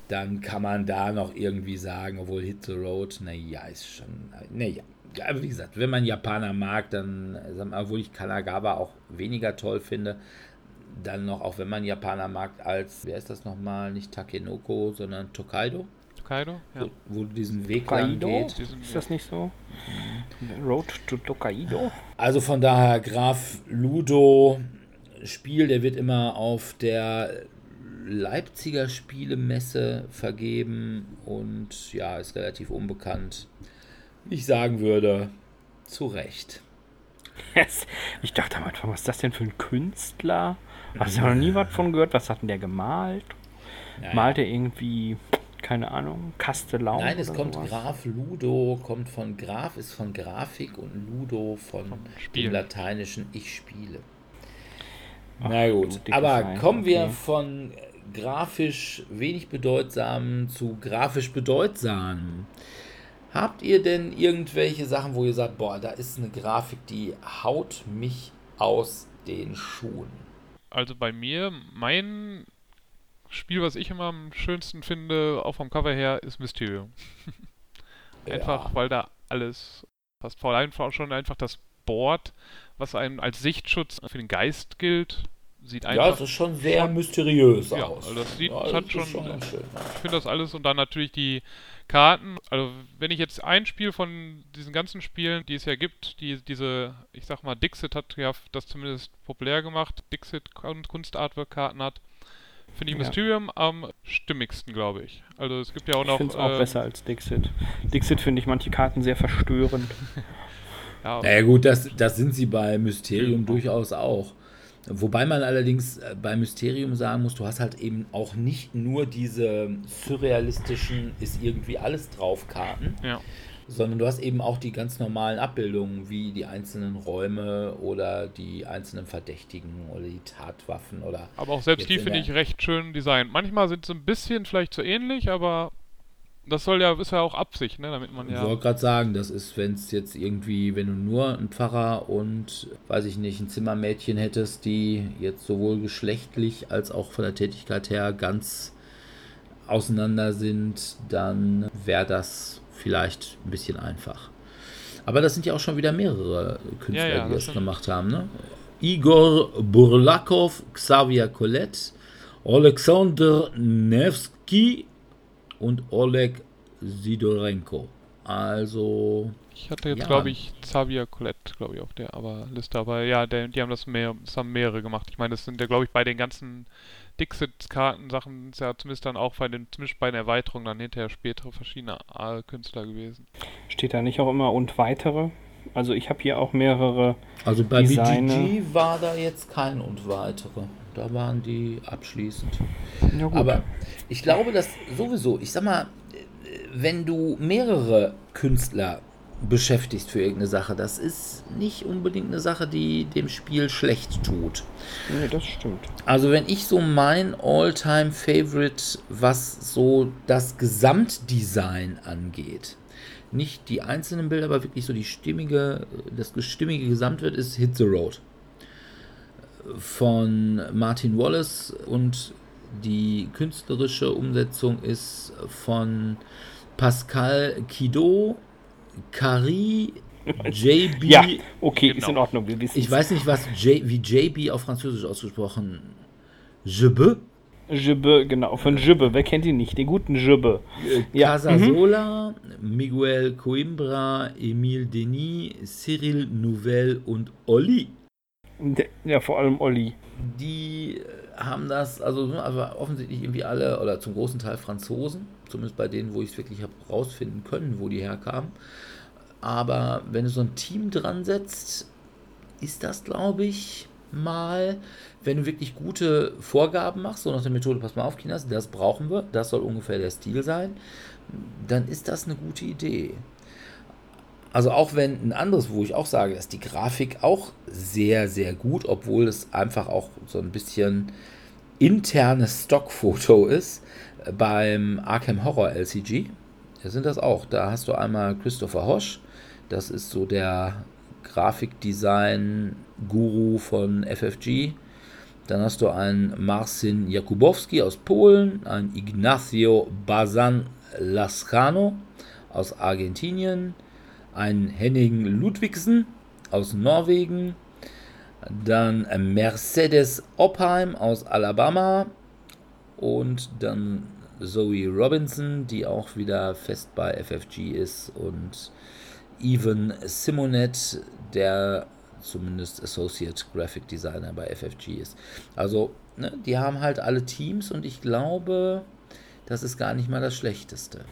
Dann kann man da noch irgendwie sagen, obwohl Hit the Road, naja, ist schon. Naja. Ja, wie gesagt, wenn man Japaner mag, dann, obwohl ich Kanagawa auch weniger toll finde, dann noch, auch wenn man Japaner mag, als, wer ist das nochmal, nicht Takenoko, sondern Tokaido. Tokaido, ja. Wo, wo diesen Weg Tokaido? lang geht. Ist das nicht so? Road to Tokaido? Also von daher, Graf Ludo Spiel, der wird immer auf der Leipziger Spielemesse vergeben und ja, ist relativ unbekannt. Ich sagen würde, zu Recht. Yes. Ich dachte am Anfang, was ist das denn für ein Künstler? Hast du noch nie was von gehört? Was hat denn der gemalt? Naja. Malt er irgendwie, keine Ahnung, Kastelau? Nein, es kommt sowas? Graf Ludo, kommt von Graf, ist von Grafik und Ludo von, von dem lateinischen Ich spiele. Ach, Na gut, aber kommen wir okay. von grafisch wenig bedeutsamen zu grafisch bedeutsamen. Habt ihr denn irgendwelche Sachen, wo ihr sagt, boah, da ist eine Grafik, die haut mich aus den Schuhen? Also bei mir, mein Spiel, was ich immer am schönsten finde, auch vom Cover her, ist Mysterium. *laughs* einfach, ja. weil da alles passt. Vor allem schon einfach das Board, was einem als Sichtschutz für den Geist gilt, sieht einfach. Ja, es ist schon sehr schon, mysteriös ja, aus. Also das sieht ja, hat schon. schon schön, ich finde das alles und dann natürlich die Karten. Also wenn ich jetzt ein Spiel von diesen ganzen Spielen, die es ja gibt, die diese, ich sag mal, Dixit hat ja das zumindest populär gemacht, Dixit und Kunstartwork-Karten hat, finde ich ja. Mysterium am stimmigsten, glaube ich. Also es gibt ja auch noch. Ich finde es auch äh, besser als Dixit. Dixit finde ich manche Karten sehr verstörend. *laughs* ja. Naja gut, das, das sind sie bei Mysterium durchaus auch. Wobei man allerdings äh, bei Mysterium sagen muss, du hast halt eben auch nicht nur diese surrealistischen, ist irgendwie alles drauf Karten, ja. sondern du hast eben auch die ganz normalen Abbildungen, wie die einzelnen Räume oder die einzelnen Verdächtigen oder die Tatwaffen oder. Aber auch selbst die finde ich recht schön designt. Manchmal sind sie ein bisschen vielleicht zu ähnlich, aber das soll ja, ist ja auch Absicht, ne, damit man ja. Ich wollte gerade sagen, das ist, wenn es jetzt irgendwie, wenn du nur einen Pfarrer und, weiß ich nicht, ein Zimmermädchen hättest, die jetzt sowohl geschlechtlich als auch von der Tätigkeit her ganz auseinander sind, dann wäre das vielleicht ein bisschen einfach. Aber das sind ja auch schon wieder mehrere Künstler, ja, ja, die das, das gemacht haben, ne? Igor Burlakov, Xavier Colette, Alexander Nevsky und Oleg Sidorenko. Also. Ich hatte jetzt, ja. glaube ich, Xavier Colette, glaube ich, auf der aber Liste. Aber ja, der, die haben das mehr, das haben mehrere gemacht. Ich meine, das sind ja, glaube ich, bei den ganzen Dixit-Karten-Sachen ja zumindest dann auch bei den, zumindest bei den Erweiterungen dann hinterher spätere verschiedene Künstler gewesen. Steht da nicht auch immer und weitere? Also ich habe hier auch mehrere. Also bei Designer. BGG war da jetzt kein und weitere. Da waren die abschließend. Ja, Aber ich glaube, dass sowieso, ich sag mal, wenn du mehrere Künstler beschäftigst für irgendeine Sache. Das ist nicht unbedingt eine Sache, die dem Spiel schlecht tut. Nee, das stimmt. Also wenn ich so mein All-Time-Favorite, was so das Gesamtdesign angeht, nicht die einzelnen Bilder, aber wirklich so die stimmige, das stimmige Gesamtwert ist Hit the Road von Martin Wallace und die künstlerische Umsetzung ist von Pascal Kido, Carrie, *laughs* JB. Ja, okay, ist Genau. in Ordnung. Wir wissen Ich weiß nicht, was J, wie JB auf Französisch ausgesprochen. Jebe, Jibbe, genau, von Jibbe. Wer kennt ihn nicht? Den guten Jibbe. Ja, Casasola, Miguel Coimbra, Emile Denis, Cyril Nouvel und Olli. Ja, vor allem Olli. Die äh, haben das, also ne, aber offensichtlich irgendwie alle, oder zum großen Teil Franzosen, zumindest bei denen, wo ich es wirklich habe rausfinden können, wo die herkamen. Aber wenn du so ein Team dran setzt, ist das, glaube ich, mal, wenn du wirklich gute Vorgaben machst, so nach der Methode, pass mal auf, Kinas, das brauchen wir, das soll ungefähr der Stil sein, dann ist das eine gute Idee. Also auch wenn ein anderes, wo ich auch sage, ist die Grafik auch sehr, sehr gut, obwohl es einfach auch so ein bisschen internes Stockfoto ist äh, beim Arkham Horror LCG. Da sind das auch. Da hast du einmal Christopher Hosch, das ist so der Grafikdesign-Guru von FFG. Dann hast du einen Marcin Jakubowski aus Polen, einen Ignacio Bazan Lascano aus Argentinien, einen Henning Ludwigsen aus Norwegen, dann Mercedes Oppheim aus Alabama und dann Zoe Robinson, die auch wieder fest bei FFG ist und Evan Simonet, der zumindest Associate Graphic Designer bei FFG ist. Also, ne, die haben halt alle Teams und ich glaube, das ist gar nicht mal das Schlechteste.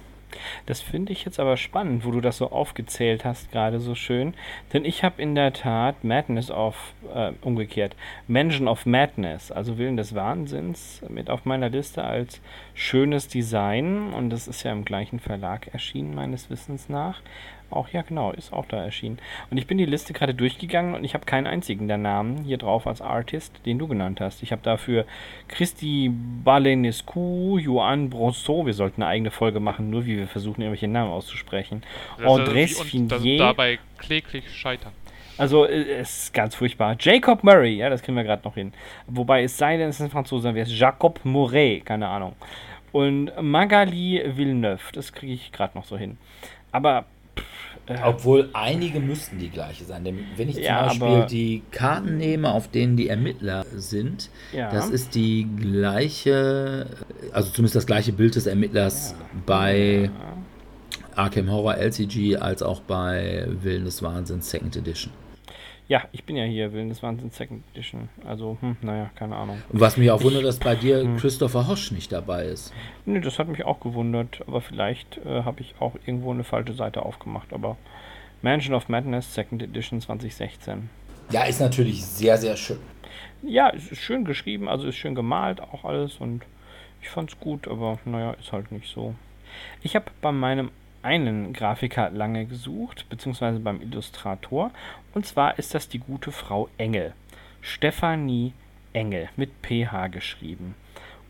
Das finde ich jetzt aber spannend, wo du das so aufgezählt hast, gerade so schön. Denn ich habe in der Tat Madness of, äh, umgekehrt, Mansion of Madness, also Willen des Wahnsinns, mit auf meiner Liste als schönes Design. Und das ist ja im gleichen Verlag erschienen, meines Wissens nach. Auch, ja genau, ist auch da erschienen. Und ich bin die Liste gerade durchgegangen und ich habe keinen einzigen der Namen hier drauf als Artist, den du genannt hast. Ich habe dafür Christi Balenescu, Joan Bronceau, wir sollten eine eigene Folge machen, nur wie wir versuchen, irgendwelche Namen auszusprechen. Also, und das Finier, dabei kläglich scheitern. also äh, es ist ganz furchtbar. Jacob Murray, ja, das kriegen wir gerade noch hin. Wobei es sei denn, es ist ein Franzose, dann wäre es Jacob Mouret, keine Ahnung. Und Magali Villeneuve, das kriege ich gerade noch so hin. Aber Obwohl einige müssten die gleiche sein. Denn wenn ich zum Ja, Beispiel die Karten nehme, auf denen die Ermittler sind, Ja. das ist die gleiche, also zumindest das gleiche Bild des Ermittlers bei Arkham Horror LCG als auch bei Willen des Wahnsinns Second Edition. Ja, ich bin ja hier, Willen des Wahnsinns Second Edition. Also, hm, naja, keine Ahnung. Und was mich auch wundert, dass bei dir Hm. Christopher Hosch nicht dabei ist. Nee, das hat mich auch gewundert, aber vielleicht äh, habe ich auch irgendwo eine falsche Seite aufgemacht. Aber Mansion of Madness Second Edition 2016. Ja, ist natürlich sehr, sehr schön. Ja, es ist schön geschrieben, also ist schön gemalt auch alles und ich fand's gut, aber naja, ist halt nicht so. Ich habe bei meinem einen Grafiker lange gesucht, beziehungsweise beim Illustrator, und zwar ist das die gute Frau Engel. Stefanie Engel mit PH geschrieben.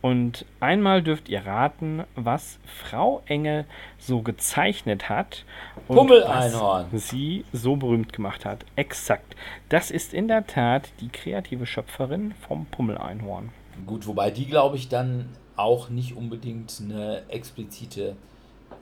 Und einmal dürft ihr raten, was Frau Engel so gezeichnet hat. und Pummeleinhorn. was sie so berühmt gemacht hat. Exakt. Das ist in der Tat die kreative Schöpferin vom Pummeleinhorn. Gut, wobei die, glaube ich, dann auch nicht unbedingt eine explizite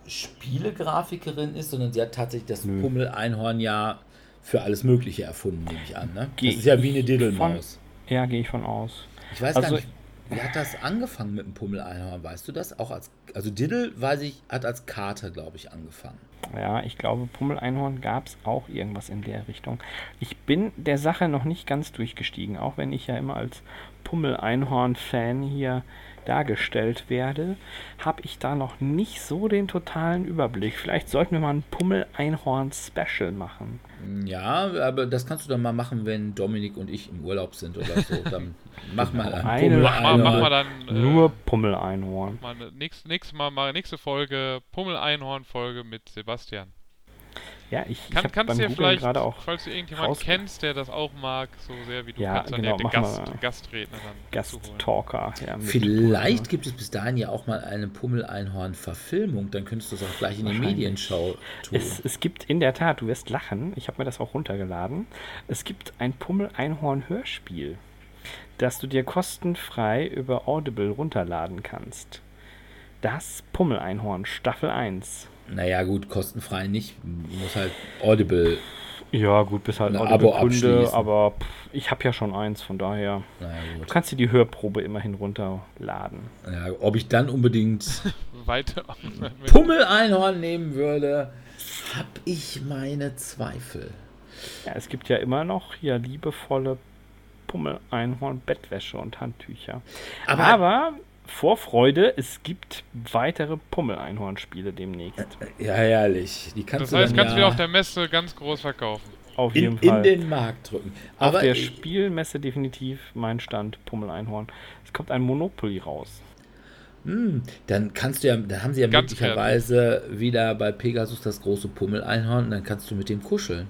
Spielegrafikerin ist, sondern sie hat tatsächlich das Nö. Pummel-Einhorn ja für alles Mögliche erfunden, nehme ich an. Ne? Geh Das ist ja wie eine ich Diddlemaus. Ja, gehe ich von aus. Ich weiß Also- gar nicht, wie hat das angefangen mit dem Pummel-Einhorn? Weißt du das? Auch als, also Diddle, weiß ich, hat als Kater, glaube ich, angefangen. Ja, ich glaube, Pummeleinhorn gab es auch irgendwas in der Richtung. Ich bin der Sache noch nicht ganz durchgestiegen, auch wenn ich ja immer als Pummeleinhorn-Fan hier dargestellt werde, habe ich da noch nicht so den totalen Überblick. Vielleicht sollten wir mal ein Pummel-Einhorn-Special machen. Ja, aber das kannst du dann mal machen, wenn Dominik und ich im Urlaub sind oder so. Dann *laughs* mach mal ein Eine Mach mal, mach mal Pummel-Einhorn. dann äh, Nur Pummel-Einhorn. ne- nächst, nächstes Mal, mal nächste Folge Pummel-Einhorn-Folge mit Sebastian. Ja, ich, ich Kann, hab kannst beim Googlen vielleicht, gerade auch falls du irgendjemanden kennst, der das auch mag, so sehr wie du, Ja, kannst dann genau, den, Gast. Gastredner dann. Gast-Talker. Ja, Vielleicht gibt es bis dahin ja auch mal eine Pummel-Einhorn-Verfilmung. Dann könntest du es auch gleich in die. Medienschau tun. Es, es gibt in der Tat, du wirst lachen, ich habe mir das auch runtergeladen, es gibt ein Pummel-Einhorn-Hörspiel, das du dir kostenfrei über Audible runterladen kannst. Das Pummel-Einhorn, Staffel 1. Naja, gut, kostenfrei nicht. Muss halt Audible. Ja, gut, bis halt Ein Audible Abo Kunde, aber pff, ich habe ja schon eins, von daher. Naja, Du kannst dir die Hörprobe immerhin runterladen. Ja, ob ich dann unbedingt *laughs* Weiter. Pummel-Einhorn nehmen würde, habe ich meine Zweifel. Ja, es gibt ja immer noch hier liebevolle Pummel-Einhorn-Bettwäsche und Handtücher. Aber- Aber, Vorfreude, es gibt weitere Pummel-Einhorn-Spiele demnächst. Ja, herrlich. Die kannst Das du heißt, dann kannst du ja wieder auf der Messe ganz groß verkaufen. Auf jeden in, Fall. in den Markt drücken. Auf Aber der ich- Spielmesse definitiv mein Stand Pummel-Einhorn. Es kommt ein Monopoly raus. Hm, dann kannst du ja, dann haben sie ja Ganz möglicherweise wieder bei Pegasus das große Pummel-Einhorn und dann kannst du mit dem kuscheln.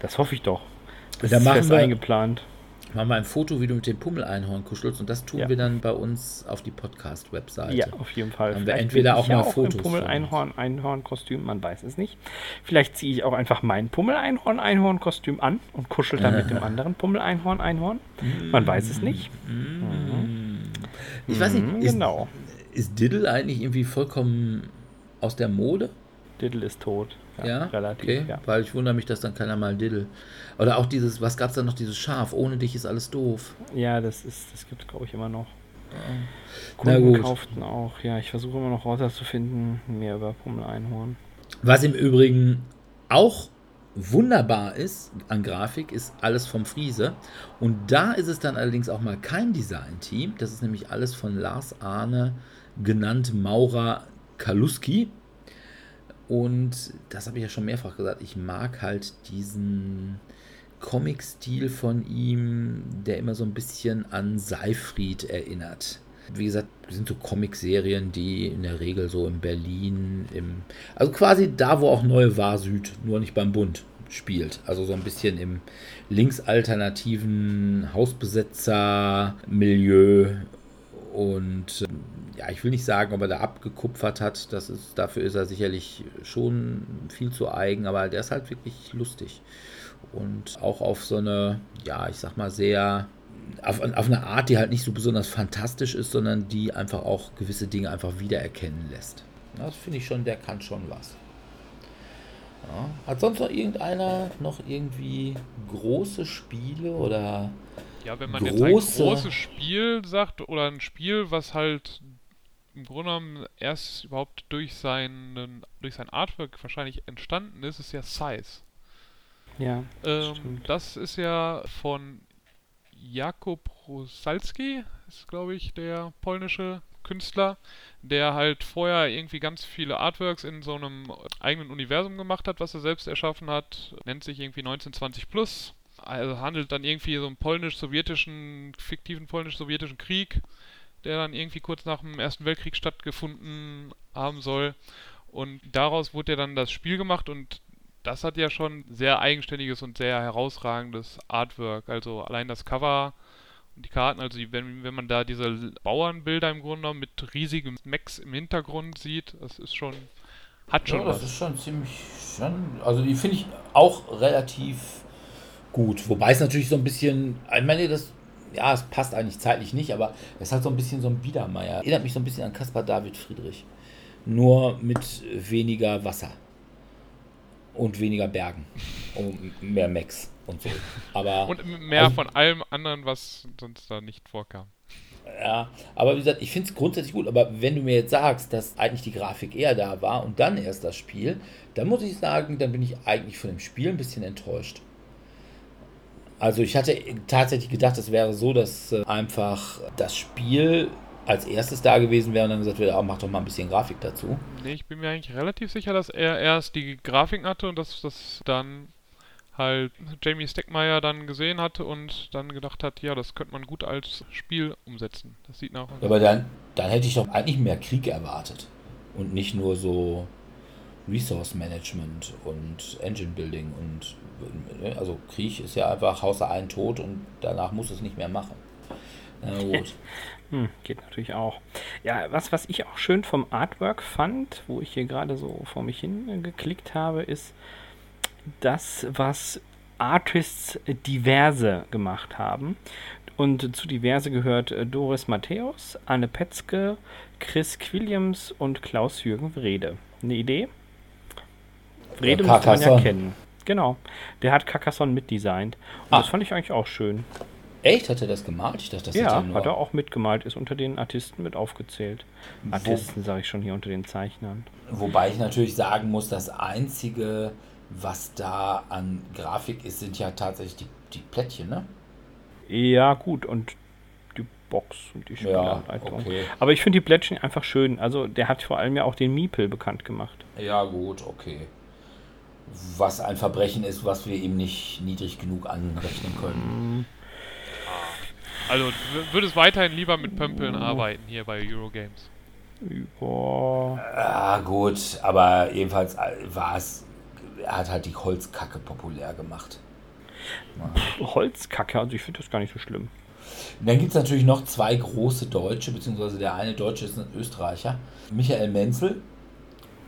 Das hoffe ich doch. Das Dann ist machen fest wir- eingeplant. Machen wir ein Foto, wie du mit dem Pummel-Einhorn kuschelst und das tun Ja. wir dann bei uns auf die Podcast-Webseite. Ja, auf jeden Fall. Haben wir entweder auch mal auch Fotos von Pummel-Einhorn, Einhorn-Kostüm, man weiß es nicht. Vielleicht ziehe ich auch einfach mein Pummel-Einhorn, Einhorn-Kostüm an und kuschel dann mit dem *laughs* anderen Pummel-Einhorn, Einhorn. Man weiß es nicht. Ich weiß nicht, ist, genau. ist Diddle eigentlich irgendwie vollkommen aus der Mode? Diddle ist tot. Ja, relativ. okay, Ja. weil ich wundere mich, dass dann keiner mal Diddle. Oder auch dieses, was gab es da noch, dieses Schaf, ohne dich ist alles doof. ja, das ist, das gibt glaube ich immer noch. Na Kunden kauften auch. Ja, ich versuche immer noch rauszufinden, mehr über Pummel-Einhorn. Was im Übrigen auch wunderbar ist an Grafik, ist alles vom Friese. Und da ist es dann allerdings auch mal kein Design-Team. Das ist nämlich alles von Lars Arne, genannt Maurer Kaluski. Und das habe ich ja schon mehrfach gesagt. Ich mag halt diesen Comic-Stil von ihm, der immer so ein bisschen an Seifried erinnert. Wie gesagt, sind so Comic-Serien, die in der Regel so in Berlin, im, also quasi da, wo auch Neue War Süd, nur nicht beim Bund spielt. Also so ein bisschen im linksalternativen Hausbesetzer-Milieu. Und ja, ich will nicht sagen, ob er da abgekupfert hat. Das ist, dafür ist er sicherlich schon viel zu eigen, aber der ist halt wirklich lustig. Und auch auf so eine, ja, ich sag mal, sehr, auf, auf eine Art, die halt nicht so besonders fantastisch ist, sondern die einfach auch gewisse Dinge einfach wiedererkennen lässt. Das finde ich schon, der kann schon was. Ja. Hat sonst noch irgendeiner noch irgendwie große Spiele oder Ja, wenn man jetzt ein Große- großes Spiel sagt oder ein Spiel, was halt im Grunde genommen erst überhaupt durch, seinen, durch sein Artwork wahrscheinlich entstanden ist, ist ja Size. Ja, Ähm, das ist ja von Jakub Rosalski, ist glaube ich der polnische Künstler, der halt vorher irgendwie ganz viele Artworks in so einem eigenen Universum gemacht hat, was er selbst erschaffen hat. Nennt sich irgendwie 1920 Plus. Also handelt dann irgendwie so einen polnisch-sowjetischen, fiktiven polnisch-sowjetischen Krieg, der dann irgendwie kurz nach dem Ersten Weltkrieg stattgefunden haben soll. Und daraus wurde ja dann das Spiel gemacht und das hat ja schon sehr eigenständiges und sehr herausragendes Artwork. Also allein das Cover und die Karten, also wenn, wenn man da diese Bauernbilder im Grunde genommen mit riesigem Mechs im Hintergrund sieht, das ist schon, hat schon Ja, das was. ist schon ziemlich, schon, also die finde ich auch relativ gut. Wobei es natürlich so ein bisschen, ich meine, das, ja, es passt eigentlich zeitlich nicht, aber es halt so ein bisschen so ein Biedermeier. Erinnert mich so ein bisschen an Caspar David Friedrich. Nur mit weniger Wasser. Und weniger Bergen. Und mehr Max und so. Aber, *laughs* Und mehr Also- von allem anderen, was sonst da nicht vorkam. ja, aber wie gesagt, ich finde es grundsätzlich gut. Aber wenn du mir jetzt sagst, dass eigentlich die Grafik eher da war und dann erst das Spiel, dann muss ich sagen, dann bin ich eigentlich von dem Spiel ein bisschen enttäuscht. Also ich hatte tatsächlich gedacht, es wäre so, dass äh, einfach das Spiel als erstes da gewesen wäre und dann gesagt wird, ah, mach doch mal ein bisschen Grafik dazu. Nee, ich bin mir eigentlich relativ sicher, dass er erst die Grafiken hatte und dass das dann halt Jamie Steckmeier dann gesehen hatte und dann gedacht hat, ja, das könnte man gut als Spiel umsetzen. Das sieht nach Aber dann, dann hätte ich doch eigentlich mehr Krieg erwartet. Und nicht nur so Resource Management und Engine Building und also Krieg ist ja einfach Hauser ein Tod und danach muss es nicht mehr machen. Na *laughs* gut. Hm, geht natürlich auch. Ja, was, was ich auch schön vom Artwork fand, wo ich hier gerade so vor mich hin geklickt habe, ist das, was Artists diverse gemacht haben. Und zu diverse gehört äh, Doris Matthäus, Anne Petzke, Chris Quilliams und Klaus-Jürgen Wrede. Eine Idee? Wrede müsste man ja kennen. Genau. Der hat Carcassonne mitdesignt. Und Ah. das fand ich eigentlich auch schön. Echt? Hat er das gemalt? Ich dachte, das ja, hat er nur. hat er auch mitgemalt, ist unter den Artisten mit aufgezählt. Artisten sage ich schon hier unter den Zeichnern. Wobei ich natürlich sagen muss, das Einzige, was da an Grafik ist, sind ja tatsächlich die, die Plättchen, ne? Ja, gut, und die Box und die Spielanleitung. okay. Aber ich finde die Plättchen einfach schön. Also, der hat vor allem ja auch den Miepel bekannt gemacht. Ja, gut, okay. Was ein Verbrechen ist, was wir ihm nicht niedrig genug anrechnen können. Also w- würdest weiterhin lieber mit Pömpeln arbeiten hier bei Eurogames. Boah. Ah, gut, aber jedenfalls äh, war es. Er hat halt die Holzkacke populär gemacht. Holzkacke, also ich finde das gar nicht so schlimm. Und dann gibt es natürlich noch zwei große Deutsche, beziehungsweise der eine Deutsche ist ein Österreicher. Michael Menzel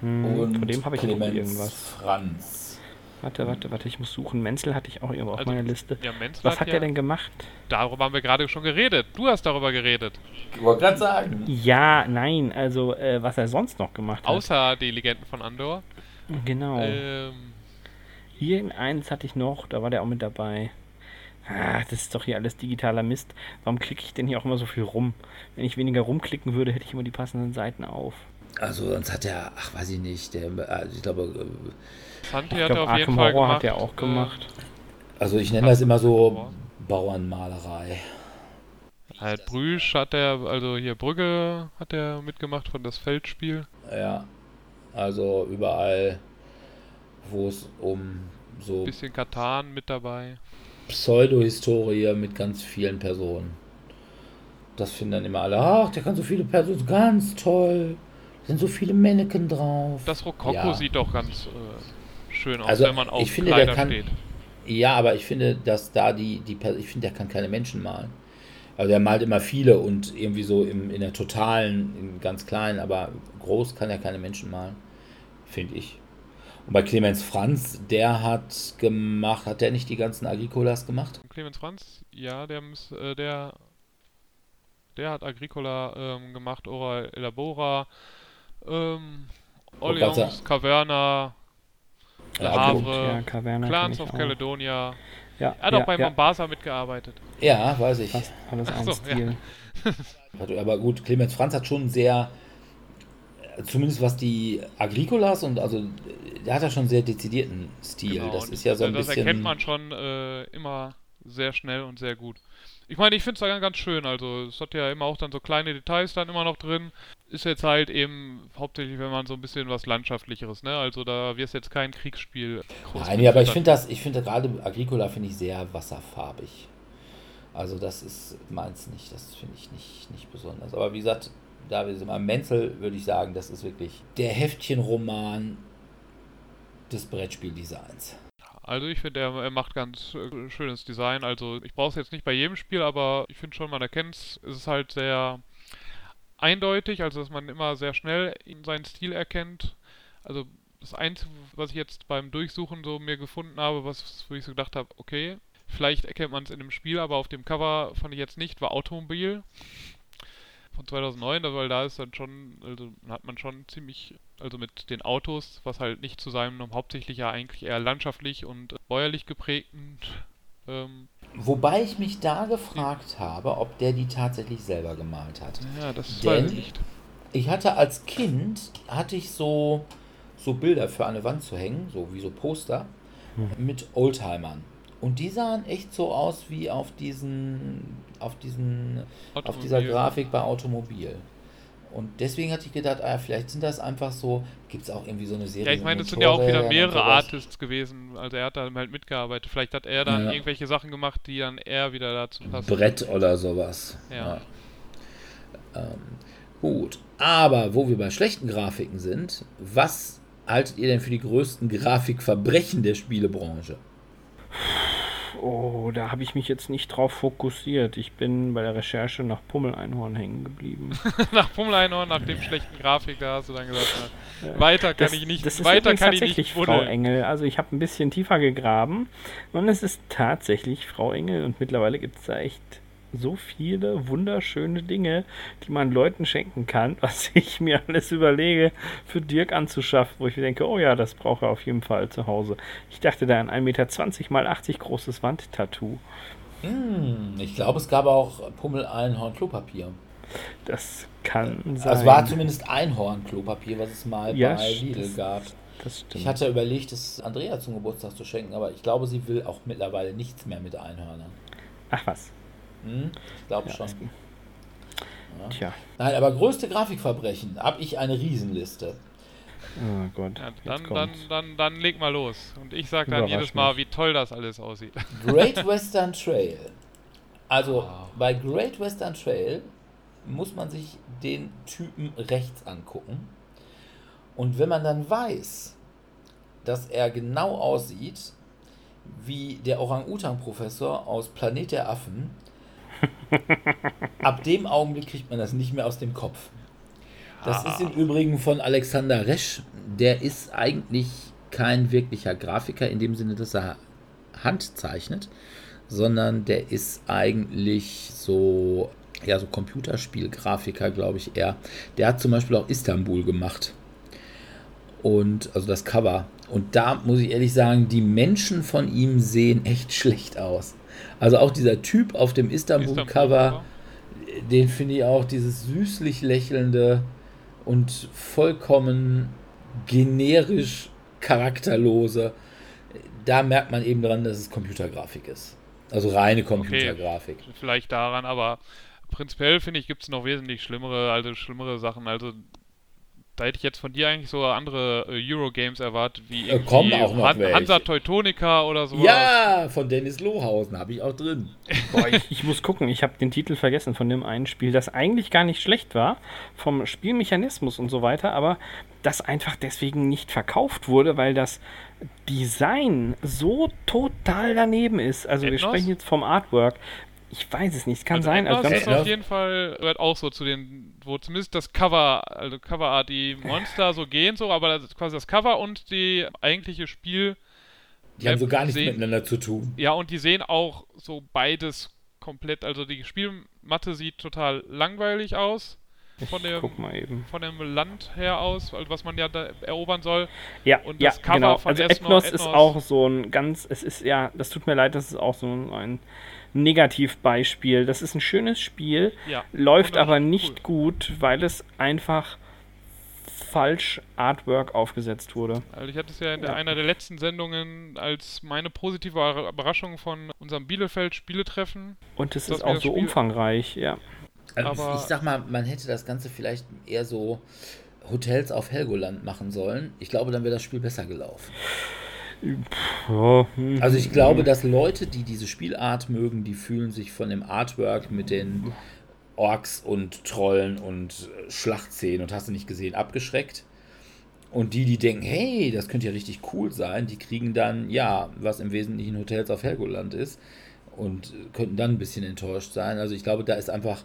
Hm, und von dem habe ich noch Clemens irgendwas. Franz. Warte, warte, warte, ich muss suchen. Menzel hatte ich auch irgendwo auf Also, meiner Liste. Ja, Menzel Was hat ja, der denn gemacht? Darüber haben wir gerade schon geredet. Du hast darüber geredet. Ich wollte gerade sagen. Ja, nein, also äh, was er sonst noch gemacht hat. Außer die Legenden von Andor. Genau. Ähm, Hier in eins hatte ich noch, da war der auch mit dabei. Ah, das ist doch hier alles digitaler Mist. Warum klicke ich denn hier auch immer so viel rum? Wenn ich weniger rumklicken würde, hätte ich immer die passenden Seiten auf. Also sonst hat er, ach weiß ich nicht, der, äh, ich glaube, äh, Santi Ich hat er glaube, auf jeden Fall gemacht. hat er auch äh, gemacht. also ich nenne das immer so Bauernmalerei. Halt Brüsch hat er, also hier Brügge hat er mitgemacht von das Feldspiel. Ja, also überall, wo es um so Bisschen Katan mit dabei. Pseudo-Historie mit ganz vielen Personen. Das finden dann immer alle, ach, der kann so viele Personen, ganz toll. Sind so viele Mannequin drauf. Das Rokoko Ja. sieht doch ganz äh, schön aus, Also, wenn man auf ich finde, der Kleider kann- steht. Ja, aber ich finde, dass da die, die ich finde, der kann keine Menschen malen. Also der malt immer viele und irgendwie so im, in der totalen, in ganz kleinen, aber groß kann er keine Menschen malen, finde ich. Und bei Clemens Franz, der hat gemacht, hat der nicht die ganzen Agricolas gemacht? Clemens Franz, ja, der muss, äh, der, der hat Agricola ähm, gemacht, Ora Elabora, ähm, Orleans, Caverna, Le Ja, Havre. Ja, Caverna Clans of. Caledonia. Ja, Er hat ja, auch bei ja, Mombasa mitgearbeitet. Ja, weiß ich. fast alles ein so, Stil. *laughs* Aber gut, Clemens Franz hat schon sehr, zumindest was die Agricolas und also, der hat ja schon einen sehr dezidierten Stil. Genau, das ist ja so ein das bisschen. erkennt man schon äh, immer sehr schnell und sehr gut. Ich meine, ich finde es da ganz schön. Also, es hat ja immer auch dann so kleine Details dann immer noch drin. Ist jetzt halt eben hauptsächlich, wenn man so ein bisschen was Landschaftlicheres, ne? Also, da wird es jetzt kein Kriegsspiel. Nein, ja, aber ich finde das, ich finde gerade Agricola finde ich sehr wasserfarbig. Also das ist meins nicht, das finde ich nicht, nicht besonders. Aber wie gesagt, da wir sind mal Menzel, würde ich sagen, das ist wirklich der Heftchenroman des Brettspieldesigns. Also ich finde, er, er macht ganz äh, schönes Design. Also ich brauche es jetzt nicht bei jedem Spiel, aber ich finde schon, man erkennt es. Es ist halt sehr eindeutig, also dass man immer sehr schnell seinen Stil erkennt. Also das Einzige, was ich jetzt beim Durchsuchen so mir gefunden habe, was wo ich so gedacht habe, okay, vielleicht erkennt man es in dem Spiel, aber auf dem Cover fand ich jetzt nicht, war Automobil von 2009, weil da ist dann schon, also hat man schon ziemlich, also mit den Autos, was halt nicht zu seinem hauptsächlich ja eigentlich eher landschaftlich und bäuerlich geprägten, ähm, Wobei ich mich da gefragt habe, ob der die tatsächlich selber gemalt hat. ja, das Denn- weiß ich nicht. Ich hatte als Kind, hatte ich so, so Bilder für eine Wand zu hängen, so wie so Poster, mit Oldtimern. Und die sahen echt so aus wie auf diesen, auf diesen, auf dieser. Grafik bei Automobil. Und deswegen hatte ich gedacht, ah, vielleicht sind das einfach so, gibt es auch irgendwie so eine Serie. Ja, ich meine, es sind ja auch wieder mehrere. Artists gewesen. Also er hat da halt mitgearbeitet. Vielleicht hat er dann Ja. irgendwelche Sachen gemacht, die dann eher wieder dazu passen. Brett oder sowas. Ja. Ähm, gut. Aber wo wir bei schlechten Grafiken sind, was haltet ihr denn für die größten Grafikverbrechen der Spielebranche? *laughs* Oh, da habe ich mich jetzt nicht drauf fokussiert. Ich bin bei der Recherche nach Pummeleinhorn hängen geblieben. *laughs* nach Pummeleinhorn, nach dem schlechten Grafik, da hast du dann gesagt, na, weiter kann das, ich nicht, das ist weiter kann ich tatsächlich nicht Frau buddeln. Engel. Also ich habe ein bisschen tiefer gegraben und es ist tatsächlich Frau Engel und mittlerweile gibt es da echt so viele wunderschöne Dinge, die man Leuten schenken kann, *laughs* was ich mir alles überlege, für Dirk anzuschaffen, wo ich mir denke, oh ja, das braucht er auf jeden Fall zu Hause. Ich dachte da an ein 1,20 Meter mal 80 großes Wandtattoo. Hm, ich glaube, es gab auch Pummel-Einhorn Klopapier. Das kann sein. Also es war zumindest Einhorn-Klopapier, was es mal Ja, bei Lidl gab. das stimmt. Ich hatte überlegt, es Andrea zum Geburtstag zu schenken, aber ich glaube, sie will auch mittlerweile nichts mehr mit Einhörnern. Ach was. Hm? Ich glaube Ja, schon. es- Tja. Nein, aber größte Grafikverbrechen, habe ich eine Riesenliste. Oh Gott. Ja, jetzt dann, dann, dann, dann leg mal los. Und ich sag dann jedes Mal, mich. wie toll das alles aussieht. *laughs* Great Western Trail. Also Wow. bei Great Western Trail muss man sich den Typen rechts angucken. Und wenn man dann weiß, dass er genau aussieht wie der Orang-Utan-Professor aus Planet der Affen, *laughs* ab dem Augenblick kriegt man das nicht mehr aus dem Kopf. Das ist im Übrigen von Alexander Resch. Der ist eigentlich kein wirklicher Grafiker in dem Sinne, dass er Hand zeichnet, sondern der ist eigentlich so, ja, so Computerspielgrafiker, glaube ich eher. Der hat zum Beispiel auch Istanbul gemacht. Und also das Cover. Und da muss ich ehrlich sagen, die Menschen von ihm sehen echt schlecht aus. Also auch dieser Typ auf dem Istanbul-Cover, den finde ich auch dieses süßlich lächelnde und vollkommen generisch charakterlose. Da merkt man eben dran, dass es Computergrafik ist. Also reine Computergrafik. Vielleicht daran, aber prinzipiell finde ich, gibt es noch wesentlich schlimmere, also schlimmere Sachen. Also da hätte ich jetzt von dir eigentlich so andere äh, Eurogames erwartet, wie Äh, kommen auch noch Han welche. Hansa Teutonica oder sowas. Ja, von Dennis Lohausen habe ich auch drin. *laughs* Boah, ich, ich muss gucken, ich habe den Titel vergessen von dem einen Spiel, das eigentlich gar nicht schlecht war, vom Spielmechanismus und so weiter, aber das einfach deswegen nicht verkauft wurde, weil das Design so total daneben ist. Also wir Ethnos? sprechen jetzt vom Artwork. Ich weiß es nicht, es kann Also sein. Also ist auf jeden Fall gehört auch so zu den, wo zumindest das Cover, also Coverart, die Monster so gehen so, aber das ist quasi das Cover und die eigentliche Spiel. Die haben so gar nichts sehen- miteinander zu tun. Ja, und die sehen auch so beides komplett, also die Spielmatte sieht total langweilig aus. Von dem, guck mal eben. von dem Land her aus, also was man ja da erobern soll. Ja, Und ja, das Cover genau. von also Ethnos- Ethnos ist auch so ein ganz, es ist ja, das tut mir leid, das ist auch so ein Negativbeispiel. Das ist ein schönes Spiel, Ja. läuft aber cool. nicht gut, weil es einfach falsch Artwork aufgesetzt wurde. Also ich hatte es ja in Ja. einer der letzten Sendungen als meine positive Überra- Überraschung von unserem Bielefeld-Spieletreffen. Und es ist auch so Spiel- umfangreich, ja. Also Aber- ich sag mal, man hätte das Ganze vielleicht eher so Hotels auf Helgoland machen sollen. Ich glaube, dann wäre das Spiel besser gelaufen. Hm. Also ich glaube, dass Leute, die diese Spielart mögen, die fühlen sich von dem Artwork mit den Orks und Trollen und äh, Schlachtszenen und hast du nicht gesehen, abgeschreckt. Und die, die denken, hey, das könnte ja richtig cool sein, die kriegen dann, ja, was im Wesentlichen Hotels auf Helgoland ist und äh, könnten dann ein bisschen enttäuscht sein. Also ich glaube, da ist einfach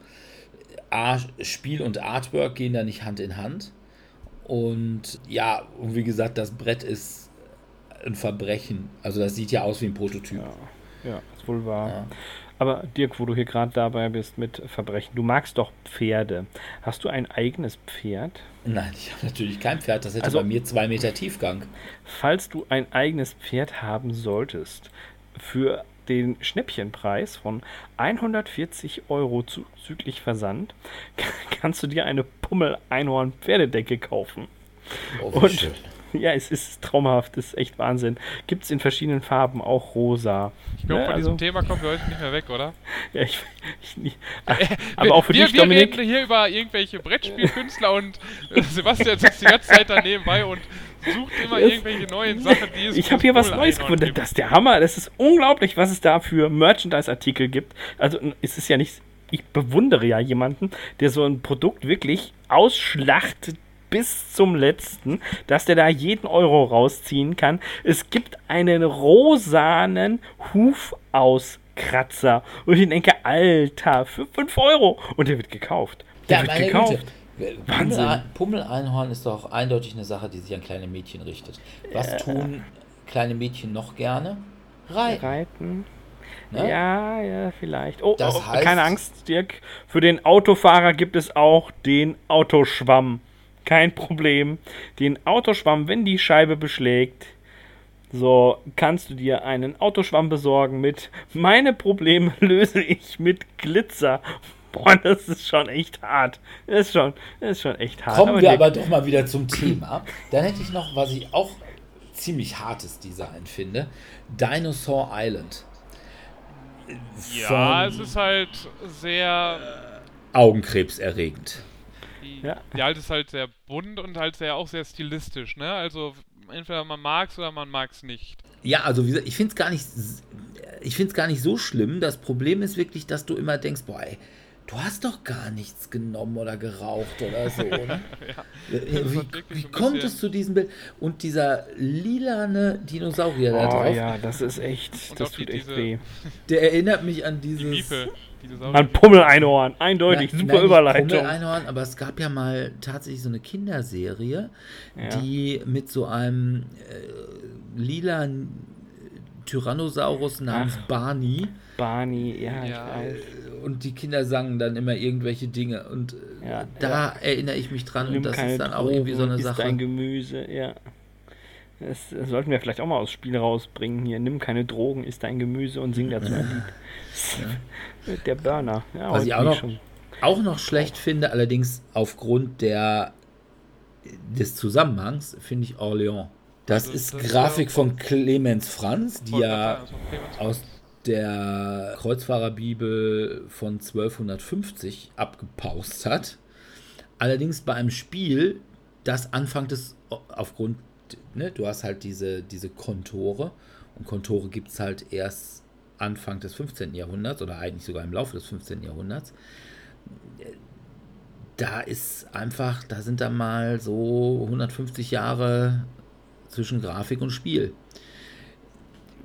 A, Spiel und Artwork gehen da nicht Hand in Hand. Und ja, und wie gesagt, das Brett ist ein Verbrechen. Also das sieht ja aus wie ein Prototyp. Ja, ja, ist wohl wahr. Ja. Aber Dirk, wo du hier gerade dabei bist mit Verbrechen, du magst doch Pferde. Hast du ein eigenes Pferd? Nein, ich habe natürlich kein Pferd. Das hätte Also- bei mir zwei Meter Tiefgang. Falls du ein eigenes Pferd haben solltest, für den Schnäppchenpreis von 140 Euro zuzüglich Versand, *laughs* kannst du dir eine Pummel-Einhorn-Pferdedecke kaufen. Oh, Und schön. *laughs* ja, es ist traumhaft, es ist echt Wahnsinn. Gibt es in verschiedenen Farben, auch rosa. Ich glaube, Ne, von also- diesem Thema kommen wir heute nicht mehr weg, oder? *laughs* Ja, ich, ich nicht. *laughs* Aber auch für wir, dich, wir Dominik. reden hier über irgendwelche Brettspielkünstler und äh, Sebastian sitzt die ganze Zeit daneben bei und sucht immer Das- irgendwelche neuen Sachen, die es Ich habe hier was Neues gefunden. Das ist der Hammer. Das ist unglaublich, was es da für Merchandise-Artikel gibt. Also es ist ja nicht. Ich bewundere ja jemanden, der so ein Produkt wirklich ausschlachtet bis zum letzten, dass der da jeden Euro rausziehen kann. Es gibt einen rosanen Hufauskratzer. Und ich denke, Alter, für 5 Euro. Und der wird gekauft. Der wird gekauft. Wahnsinn. Pummeleinhorn ist doch eindeutig eine Sache, die sich an kleine Mädchen richtet. Was äh, tun kleine Mädchen noch gerne? Reiten. Reiten. Ne? Ja, ja, vielleicht. Oh, das oh, heißt, keine Angst, Dirk. Für den Autofahrer gibt es auch den Autoschwamm. Kein Problem. Den Autoschwamm, wenn die Scheibe beschlägt, so kannst du dir einen Autoschwamm besorgen mit meine Probleme *laughs* löse ich mit Glitzer. Boah, das ist schon echt hart. Das ist schon, das ist schon echt hart. Kommen aber wir aber doch mal wieder zum Thema. Dann hätte ich noch, was ich auch ziemlich hartes Design finde, Dinosaur Island. Ja, es ist halt sehr augenkrebserregend. Die, ja. die alte ist halt sehr bunt und halt sehr auch sehr stilistisch, ne? Also entweder man mag es oder man mag es nicht. Ja, also wie gesagt, ich finde es gar nicht ich finde es gar nicht so schlimm. Das Problem ist wirklich, dass du immer denkst, boah, ey, du hast doch gar nichts genommen oder geraucht oder so, *laughs* ne? ja, wie, wie kommt es zu diesem Bild? Und dieser lilane Dinosaurier oh, da drauf. ja, das ist echt, Und das tut echt weh. *laughs* Der erinnert mich an dieses... Die Miepe. An Pummeleinhorn, eindeutig, Na, super nein, Überleitung. Pummeleinhorn, aber es gab ja mal tatsächlich so eine Kinderserie, ja. die mit so einem äh, lila Tyrannosaurus namens Ach, Barney. Barney, ja, ja, ich weiß. Und die Kinder sangen dann immer irgendwelche Dinge. Und äh, ja, da ja. erinnere ich mich dran. Nimm und das ist dann Drogen, auch irgendwie so eine Sache. Dein Gemüse, ja. Das, das, sollten wir vielleicht auch mal aus Spiel rausbringen hier. Nimm keine Drogen, isst dein Gemüse und sing dazu ein Lied. Der Burner. Ja, Was ich auch noch, auch noch schlecht finde, allerdings aufgrund der, des Zusammenhangs, finde ich Orléans. Das, ist das Grafik von Clemens Franz, die ja aus der Kreuzfahrerbibel von 1250 abgepaust hat. Allerdings bei einem Spiel, das Anfang des, aufgrund, ne, du hast halt diese, diese Kontore und Kontore gibt es halt erst Anfang des 15. Jahrhunderts oder eigentlich sogar im Laufe des 15. Jahrhunderts. Da ist einfach, da sind dann mal so 150 Jahre zwischen Grafik und Spiel.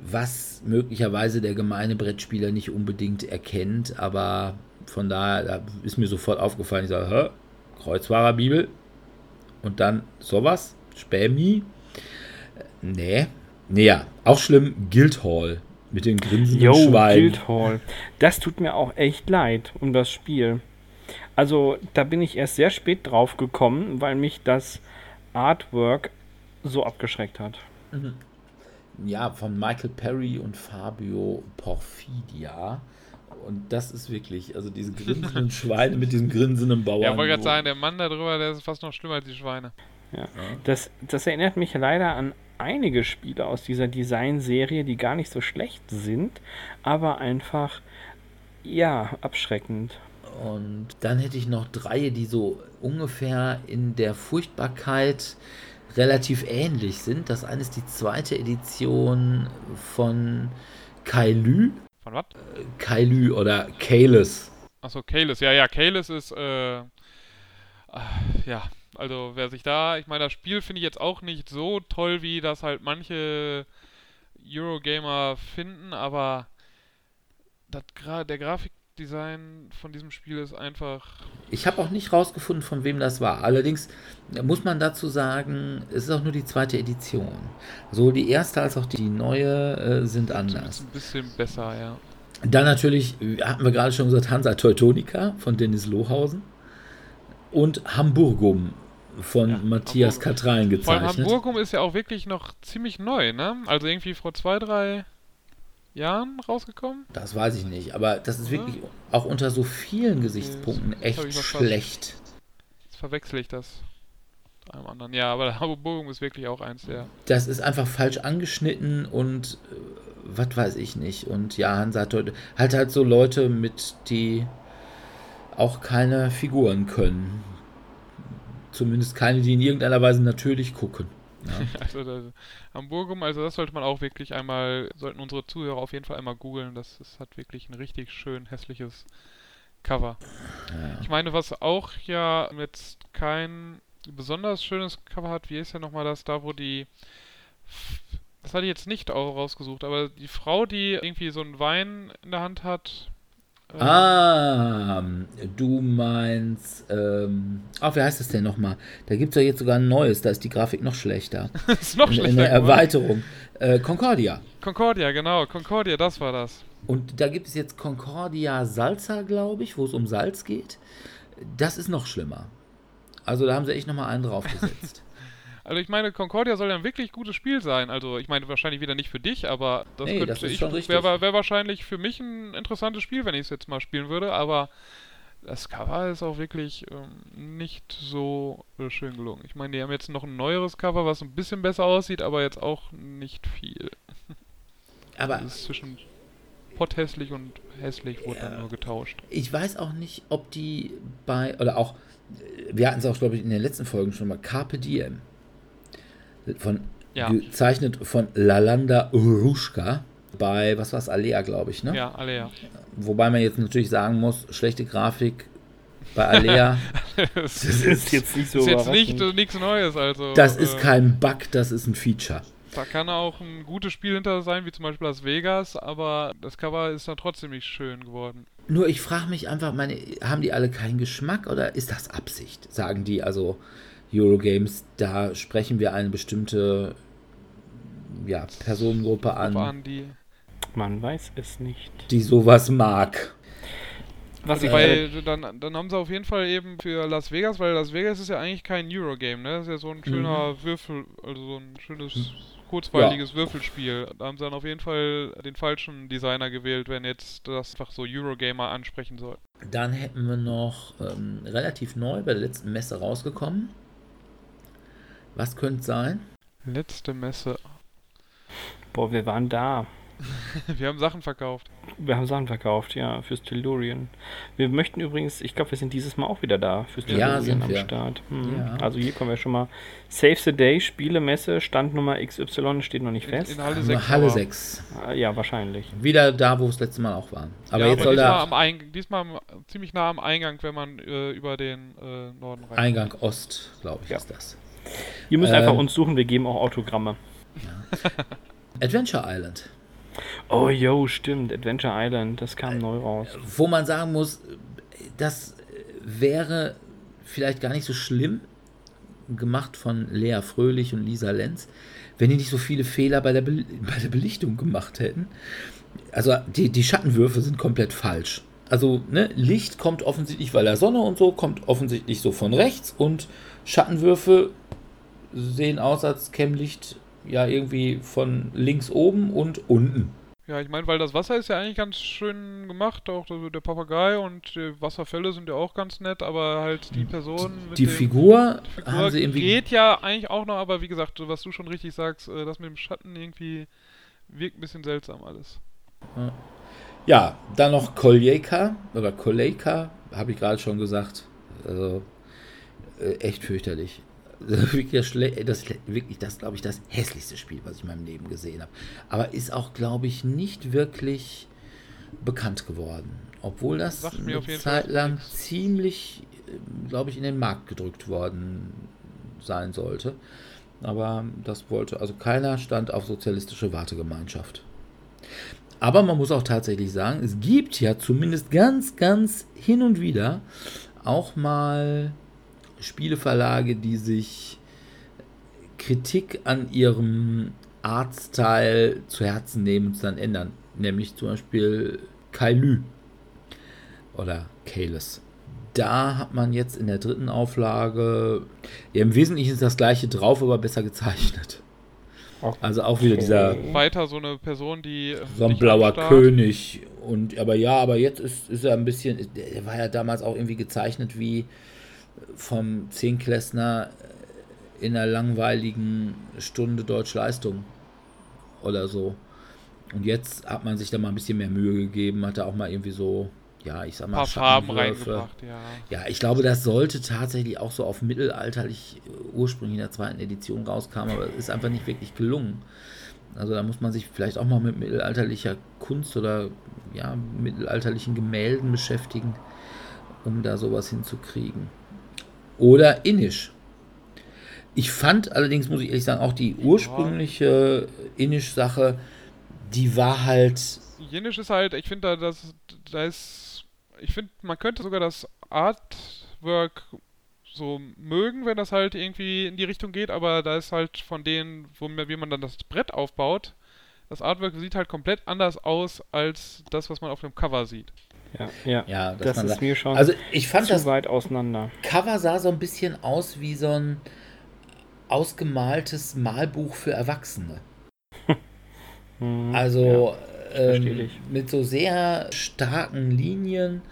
Was möglicherweise der gemeine Brettspieler nicht unbedingt erkennt, aber von daher da ist mir sofort aufgefallen, ich sage, Hä? Kreuzfahrerbibel und dann sowas, Spämi. Nee, nee, ja, auch schlimm, Guildhall mit den grinsenden Yo, Schweinen. Guildhall. Das tut mir auch echt leid um das Spiel. Also, da bin ich erst sehr spät drauf gekommen, weil mich das Artwork so abgeschreckt hat. Mhm. Ja, von Michael Perry und Fabio Porfidia. Und das ist wirklich, also diese grinsenden *laughs* Schweine mit diesem grinsenden Bauern. Ja, wollte gerade sagen, der Mann da drüber, der ist fast noch schlimmer als die Schweine. Ja. Das, das erinnert mich leider an einige Spiele aus dieser Designserie, die gar nicht so schlecht sind, aber einfach, ja, abschreckend. Und dann hätte ich noch drei, die so ungefähr in der Furchtbarkeit relativ ähnlich sind. Das eine ist die zweite Edition von Kailü. Von was? Kailü oder Kalis. Achso, Kalis. Ja, ja, Kalis ist, äh, äh, ja, also wer sich da, ich meine, das Spiel finde ich jetzt auch nicht so toll, wie das halt manche Eurogamer finden, aber das, der Grafik Design von diesem Spiel ist einfach. Ich habe auch nicht rausgefunden, von wem das war. Allerdings muss man dazu sagen, es ist auch nur die zweite Edition. Sowohl die erste als auch die neue äh, sind anders. Ein bisschen besser, ja. Dann natürlich, hatten wir gerade schon gesagt, Hansa Teutonica von Dennis Lohausen und Hamburgum von ja, Matthias Katrein gezeichnet. Vor Hamburgum ist ja auch wirklich noch ziemlich neu, ne? Also irgendwie vor zwei, drei Jahren rausgekommen? Das weiß ich nicht, aber das ist wirklich ja. auch unter so vielen Gesichtspunkten okay, echt schlecht. Jetzt verwechsel ich das einem anderen. Ja, aber *laughs* Hamburg ist wirklich auch eins der. Das ist einfach falsch angeschnitten und äh, was weiß ich nicht. Und ja, Hansa hat heute halt halt so Leute mit, die auch keine Figuren können. Zumindest keine, die in irgendeiner Weise natürlich gucken. Ja. *laughs* also das, Hamburgum, also das sollte man auch wirklich einmal, sollten unsere Zuhörer auf jeden Fall einmal googeln. Das, das hat wirklich ein richtig schön hässliches Cover. Ja. Ich meine, was auch ja jetzt kein besonders schönes Cover hat, wie ist ja nochmal das da, wo die das hatte ich jetzt nicht auch rausgesucht, aber die Frau, die irgendwie so einen Wein in der Hand hat. Ah, du meinst, ähm, ach, wie heißt das denn nochmal? Da gibt es ja jetzt sogar ein neues, da ist die Grafik noch schlechter. *laughs* ist noch schlechter. In der Erweiterung. Äh, Concordia. Concordia, genau, Concordia, das war das. Und da gibt es jetzt Concordia Salsa, glaube ich, wo es um Salz geht. Das ist noch schlimmer. Also da haben sie echt nochmal einen draufgesetzt. *laughs* Also ich meine, Concordia soll ja ein wirklich gutes Spiel sein. Also ich meine wahrscheinlich wieder nicht für dich, aber das nee, könnte das ich wäre wär wahrscheinlich für mich ein interessantes Spiel, wenn ich es jetzt mal spielen würde, aber das Cover ist auch wirklich ähm, nicht so äh, schön gelungen. Ich meine, die haben jetzt noch ein neueres Cover, was ein bisschen besser aussieht, aber jetzt auch nicht viel. *laughs* Aber das ist zwischen potthässlich und hässlich wurde ja, dann nur getauscht. Ich weiß auch nicht, ob die bei oder auch wir hatten es auch glaube ich in den letzten Folgen schon mal Carpe Diem von ja. gezeichnet von Lalanda Urushka bei, was war es, Alea, glaube ich, ne? Ja, Alea. Wobei man jetzt natürlich sagen muss, schlechte Grafik bei Alea. *laughs* das, ist jetzt nicht so ist jetzt nicht, nichts Neues, also. Das ist äh, kein Bug, das ist ein Feature. Da kann auch ein gutes Spiel hinter sein, wie zum Beispiel Las Vegas, aber das Cover ist dann trotzdem nicht schön geworden. Nur ich frage mich einfach, meine, haben die alle keinen Geschmack oder ist das Absicht? Sagen die also, Eurogames, da sprechen wir eine bestimmte ja, Personengruppe an. an die Man weiß es nicht. Die sowas mag. Was also, weil dann, dann haben sie auf jeden Fall eben für Las Vegas, weil Las Vegas ist ja eigentlich kein Eurogame, ne? Das ist ja so ein schöner mhm. Würfel, also so ein schönes, kurzweiliges ja. Würfelspiel. Da haben sie dann auf jeden Fall den falschen Designer gewählt, wenn jetzt das einfach so Eurogamer ansprechen soll. Dann hätten wir noch ähm, relativ neu bei der letzten Messe rausgekommen. Was könnte sein? Letzte Messe. Boah, wir waren da. *laughs* wir haben Sachen verkauft. Wir haben Sachen verkauft, ja, fürs Tellurian. Wir möchten übrigens, ich glaube, wir sind dieses Mal auch wieder da fürs Tellurian ja, am wir. Start. Hm. Ja. Also hier kommen wir schon mal. Save the Day, Spielemesse, Standnummer XY steht noch nicht fest. In, in Halle 6. Halle 6. Ah, ja, wahrscheinlich. Wieder da, wo es letztes Mal auch war. Aber ja, jetzt aber soll diesmal, da am diesmal ziemlich nah am Eingang, wenn man äh, über den äh, Norden rein. Eingang Ost, glaube ich, ja. ist das. Ihr müsst ähm, einfach uns suchen, wir geben auch Autogramme. Ja. Adventure Island. Oh, yo, stimmt. Adventure Island, das kam äh, neu raus. Wo man sagen muss, das wäre vielleicht gar nicht so schlimm gemacht von Lea Fröhlich und Lisa Lenz, wenn die nicht so viele Fehler bei der, Be bei der Belichtung gemacht hätten. Also die, die Schattenwürfe sind komplett falsch. Also ne, Licht kommt offensichtlich, weil der Sonne und so, kommt offensichtlich so von rechts und Schattenwürfe sehen aus, als käme Licht ja irgendwie von links oben und unten. Ja, ich meine, weil das Wasser ist ja eigentlich ganz schön gemacht, auch der Papagei und die Wasserfälle sind ja auch ganz nett, aber halt die Person. Die, dem, Figur, die Figur haben sie irgendwie. Geht ja eigentlich auch noch, aber wie gesagt, was du schon richtig sagst, äh, das mit dem Schatten irgendwie wirkt ein bisschen seltsam alles. Ja, dann noch Koljeka oder Kolejka, habe ich gerade schon gesagt. Also äh, echt fürchterlich. *laughs* wirklich das, wirklich das glaube ich, das hässlichste Spiel, was ich in meinem Leben gesehen habe. Aber ist auch, glaube ich, nicht wirklich bekannt geworden. Obwohl das eine Zeit lang ziemlich, äh, glaube ich, in den Markt gedrückt worden sein sollte. Aber das wollte, also keiner stand auf sozialistische Wartegemeinschaft. Aber man muss auch tatsächlich sagen, es gibt ja zumindest ganz, ganz hin und wieder auch mal Spieleverlage, die sich Kritik an ihrem Artstyle zu Herzen nehmen und es dann ändern. Nämlich zum Beispiel Kailü oder Kalis. Da hat man jetzt in der dritten Auflage, ja, im Wesentlichen ist das gleiche drauf, aber besser gezeichnet. Also auch wieder dieser. Weiter so eine Person, die. So ein blauer König. Und aber ja, aber jetzt ist, ist er ein bisschen. Er war ja damals auch irgendwie gezeichnet wie vom Zehnklässner in einer langweiligen Stunde Deutschleistung oder so. Und jetzt hat man sich da mal ein bisschen mehr Mühe gegeben, hat da auch mal irgendwie so, ja, ich sag mal, ein paar Farben reingebracht, ja. Ja, ich glaube, das sollte tatsächlich auch so auf mittelalterlich äh, ursprünglich in der zweiten Edition rauskam, aber es ist einfach nicht wirklich gelungen. Also da muss man sich vielleicht auch mal mit mittelalterlicher Kunst oder ja, mittelalterlichen Gemälden beschäftigen, um da sowas hinzukriegen. Oder Innisch. Ich fand allerdings, muss ich ehrlich sagen, auch die ursprüngliche Inish-Sache, die war halt. Jenisch ist halt, ich finde da, das, da ist, ich finde, man könnte sogar das Artwork so mögen, wenn das halt irgendwie in die Richtung geht, aber da ist halt von denen, wo, wie man dann das Brett aufbaut, das Artwork sieht halt komplett anders aus als das, was man auf dem Cover sieht. Ja, ja. Ja, das ist da- mir schon Also ich fand zu das weit auseinander. Cover sah so ein bisschen aus wie so ein ausgemaltes Malbuch für Erwachsene. *laughs* Hm, Also versteh ähm, mit so sehr starken Linien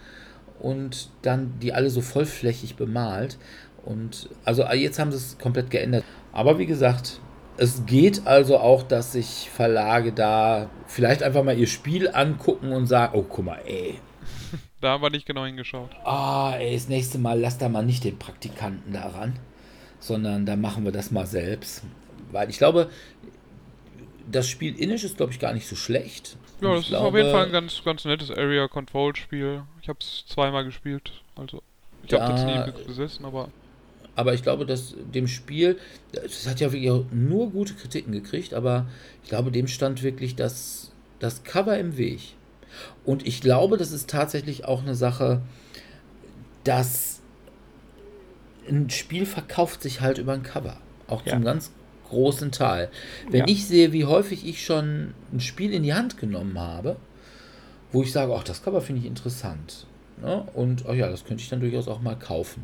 und dann die alle so vollflächig bemalt. Und also jetzt haben sie es komplett geändert. Aber wie gesagt, es geht also auch, dass sich Verlage da vielleicht einfach mal ihr Spiel angucken und sagen, oh guck mal, ey, Da haben wir nicht genau hingeschaut. ah, ey, das nächste Mal lass da mal nicht den Praktikanten da ran, sondern da machen wir das mal selbst. Weil ich glaube, das Spiel Inish ist, glaube ich, gar nicht so schlecht. Ja, Und das ist auf jeden glaube, Fall ein ganz, ganz nettes Area Control Spiel. Ich habe es zweimal gespielt. Also, ich habe Da- nie besessen, aber Aber ich glaube, dass dem Spiel, das hat ja wirklich nur gute Kritiken gekriegt, aber ich glaube, dem stand wirklich das, das Cover im Weg. Und ich glaube, das ist tatsächlich auch eine Sache, dass ein Spiel verkauft sich halt über ein Cover. Auch Ja. zum ganz großen Teil. Wenn Ja. ich sehe, wie häufig ich schon ein Spiel in die Hand genommen habe, wo ich sage, ach, das Cover finde ich interessant. Ne? Und, oh ja, das könnte ich dann durchaus auch mal kaufen.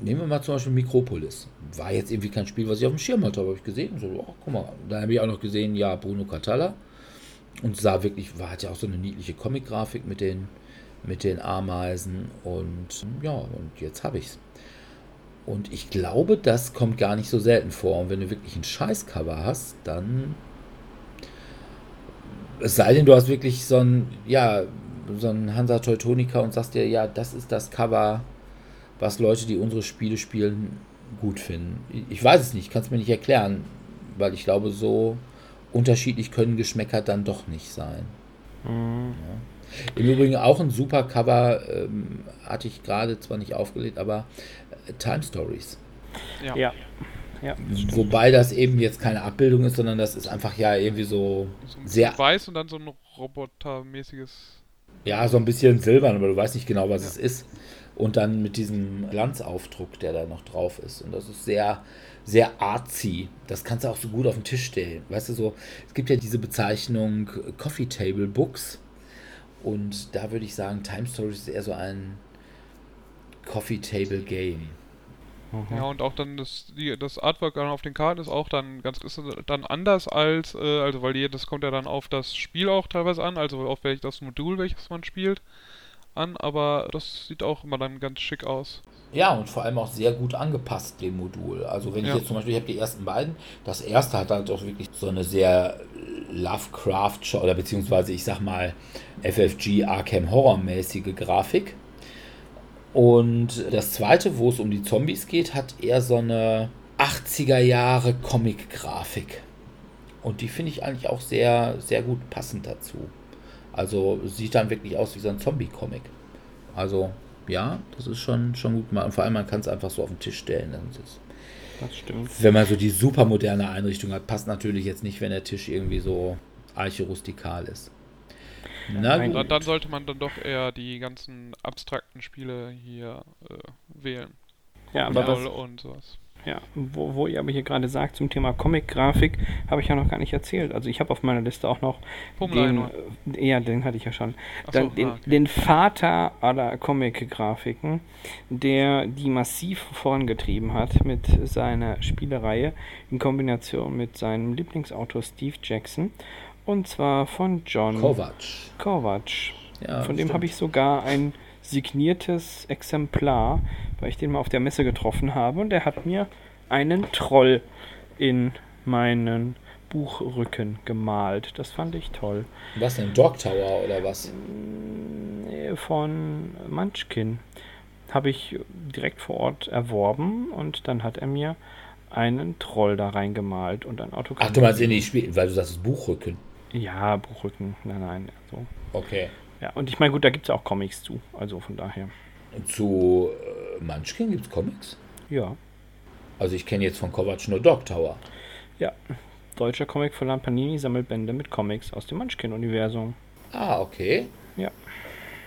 Nehmen wir mal zum Beispiel Mikropolis. War jetzt irgendwie kein Spiel, was ich auf dem Schirm hatte, aber habe ich gesehen. So, oh, guck mal. Da habe ich auch noch gesehen, ja, Bruno Catalla. Und sah wirklich, war, hat ja auch so eine niedliche Comic-Grafik mit den, mit den Ameisen. Und ja, und jetzt habe ich's. Und ich glaube, das kommt gar nicht so selten vor. Und wenn du wirklich ein Scheißcover hast, dann. Es sei denn, du hast wirklich so ein, ja, so ein Hansa Teutonica und sagst dir, ja, das ist das Cover, was Leute, die unsere Spiele spielen, gut finden. Ich- weiß es nicht, kann es mir nicht erklären, weil ich glaube, so unterschiedlich können Geschmäcker dann doch nicht sein. Mhm. Im Übrigen auch ein super Cover, ähm, hatte ich gerade zwar nicht aufgelegt, aber äh, Time Stories. ja. Ja. Ja, Wobei das eben jetzt keine Abbildung ist, sondern das ist einfach ja irgendwie so So ein sehr, weiß und dann so ein robotermäßiges. ja, so ein bisschen silbern, aber du weißt nicht genau, was es ist. Und dann mit diesem Glanzaufdruck, der da noch drauf ist. Und das ist sehr, sehr artsy. Das kannst du auch so gut auf den Tisch stellen. Weißt du, so, es gibt ja diese Bezeichnung Coffee Table Books. Und da würde ich sagen, Time Stories ist eher so ein Coffee Table Game. Ja, und auch dann das, die, das Artwork dann auf den Karten ist auch dann ganz ist dann anders als, äh, also weil die, das kommt ja dann auf das Spiel auch teilweise an, also auf welches das Modul, welches man spielt, an, aber das sieht auch immer dann ganz schick aus. Ja, und vor allem auch sehr gut angepasst, dem Modul. Also wenn ich Ja. jetzt zum Beispiel, ich habe die ersten beiden, das erste hat halt auch wirklich so eine sehr Lovecraft oder beziehungsweise ich sag mal FFG Arkham Horror mäßige Grafik. Und das zweite, wo es um die Zombies geht, hat eher so eine 80er Jahre Comic-Grafik. Und die finde ich eigentlich auch sehr, sehr gut passend dazu. Also sieht dann wirklich aus wie so ein Zombie-Comic. Also ja, das ist schon, schon gut gemacht. Und vor allem, man kann es einfach so auf den Tisch stellen. Das ist, das stimmt. wenn man so die super moderne Einrichtung hat, passt natürlich jetzt nicht, wenn der Tisch irgendwie so arche-rustikal ist. Na Nein, gut. Dann, dann sollte man dann doch eher die ganzen abstrakten Spiele hier äh, wählen. Ja, aber was, und sowas. Ja, wo, wo ihr aber hier gerade sagt zum Thema Comic-Grafik, habe ich ja noch gar nicht erzählt. Also ich habe auf meiner Liste auch noch den, Pummel äh, ja, den hatte ich ja schon. Dann so, den, ah, okay. den Vater aller Comic-Grafiken, der die massiv vorangetrieben hat mit seiner Spielereihe in Kombination mit seinem Lieblingsautor Steve Jackson. Und zwar von John Kovac. Kovac. Ja, Von dem habe ich sogar ein signiertes Exemplar, weil ich den mal auf der Messe getroffen habe und der hat mir einen Troll in meinen Buchrücken gemalt. Das fand ich toll. Was denn? Dog Tower oder was? Nee, Von Munchkin habe ich direkt vor Ort erworben und dann hat er mir einen Troll da reingemalt und ein Autogramm. Ach, du meinst in die Spiel, weil du sagst, das Buchrücken. Ja, Buchrücken. Nein, nein. So. Okay. Ja, und ich meine, gut, da gibt es auch Comics zu. Also von daher. Zu äh, Munchkin gibt es Comics? Ja. Also ich kenne jetzt von Kovac nur Dog Tower. Ja, deutscher Comicverlag Panini sammelt Bände mit Comics aus dem Munchkin-Universum. Ah, okay. Ja.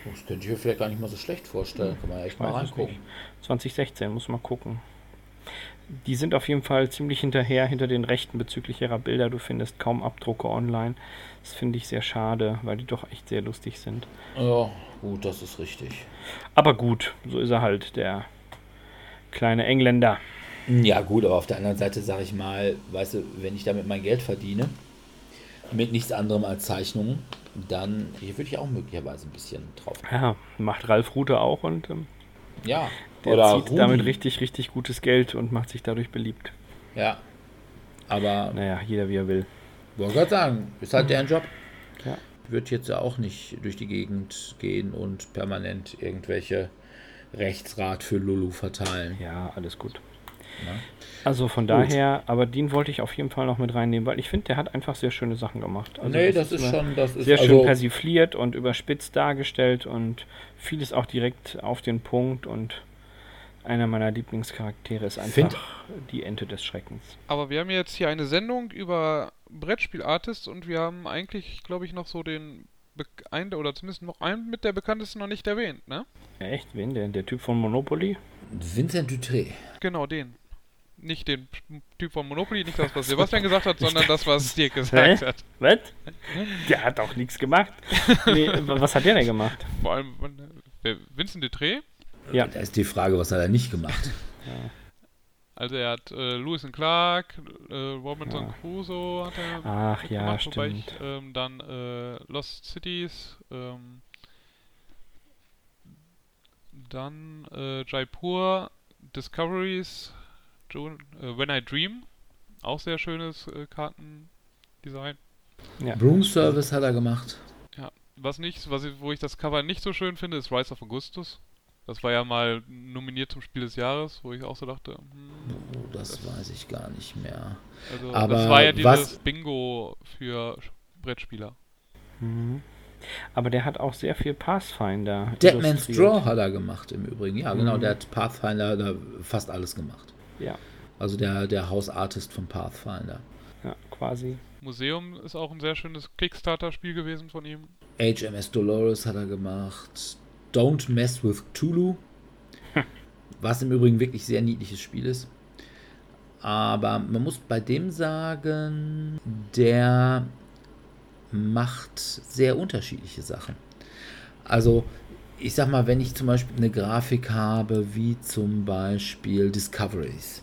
Das könnte ich mir vielleicht gar nicht mal so schlecht vorstellen. Kann man ja echt mal reingucken. nicht. 2016, muss man gucken. Die sind auf jeden Fall ziemlich hinterher hinter den Rechten bezüglich ihrer Bilder. Du findest kaum Abdrucke online. Das finde ich sehr schade, weil die doch echt sehr lustig sind. Ja, gut, das ist richtig. Aber gut, so ist er halt, der kleine Engländer. Ja, gut, aber auf der anderen Seite sage ich mal, weißt du, wenn ich damit mein Geld verdiene, mit nichts anderem als Zeichnungen, dann hier würde ich auch möglicherweise ein bisschen drauf. Ja, macht Ralf Rute auch und ähm, Ja, der oder zieht Rudi. damit richtig, richtig gutes Geld und macht sich dadurch beliebt. Ja, aber Naja, jeder wie er will. wollte gerade sagen, ist halt deren Job. Ja. Wird jetzt ja auch nicht durch die Gegend gehen und permanent irgendwelche Rechtsrat für Lulu verteilen. Ja, alles gut. Ja. Also von daher, aber den wollte ich auf jeden Fall noch mit reinnehmen, weil ich finde, der hat einfach sehr schöne Sachen gemacht. Also nee, das ist immer schon, das ist sehr schön also, persifliert und überspitzt dargestellt und vieles auch direkt auf den Punkt und einer meiner Lieblingscharaktere ist einfach Find- die Ente des Schreckens. Aber wir haben jetzt hier eine Sendung über Brettspielartists und wir haben eigentlich, glaube ich, noch so den Be einen oder zumindest noch einen mit der bekanntesten noch nicht erwähnt, ne? Echt? Wen? Der, der Typ von Monopoly? Vincent Dutré. Genau, den. Nicht den Typ von Monopoly, nicht das, was Sebastian gesagt hat, sondern das, was Dirk *laughs* gesagt Hä? hat. Was? Der hat auch nichts gemacht. *laughs* Nee, wa- was hat der denn gemacht? Vor allem äh, Vincent Dutré. Ja. Da ist die Frage, was hat er nicht gemacht? *laughs* Also er hat äh, Lewis and Clark, äh, Robinson Ja. Crusoe hat er Ach ja, mitgemacht, wobei ich, stimmt. ähm, dann äh, Lost Cities, ähm, dann äh, Jaipur, Discoveries, jo äh, When I Dream, auch sehr schönes äh, Kartendesign. Ja. Broom Service hat er gemacht. Was nicht, was ich, wo ich das Cover nicht so schön finde, ist Rise of Augustus. Das war ja mal nominiert zum Spiel des Jahres, wo ich auch so dachte, hm, Oh, das weiß ich gar nicht mehr. also Aber das war ja dieses was- Bingo für Brettspieler. Mhm. Aber der hat auch sehr viel Pathfinder. Deadman's. Draw hat er gemacht im Übrigen. Ja, genau, Mhm. der hat Pathfinder da fast alles gemacht. Ja, Also der, der Hausartist von Pathfinder. ja, quasi. Museum ist auch ein sehr schönes Kickstarter-Spiel gewesen von ihm. HMS Dolores hat er gemacht. Don't Mess with Cthulhu. Was im Übrigen wirklich sehr niedliches Spiel ist. Aber man muss bei dem sagen, der macht sehr unterschiedliche Sachen. Also, ich sag mal, wenn ich zum Beispiel eine Grafik habe, wie zum Beispiel Discoveries,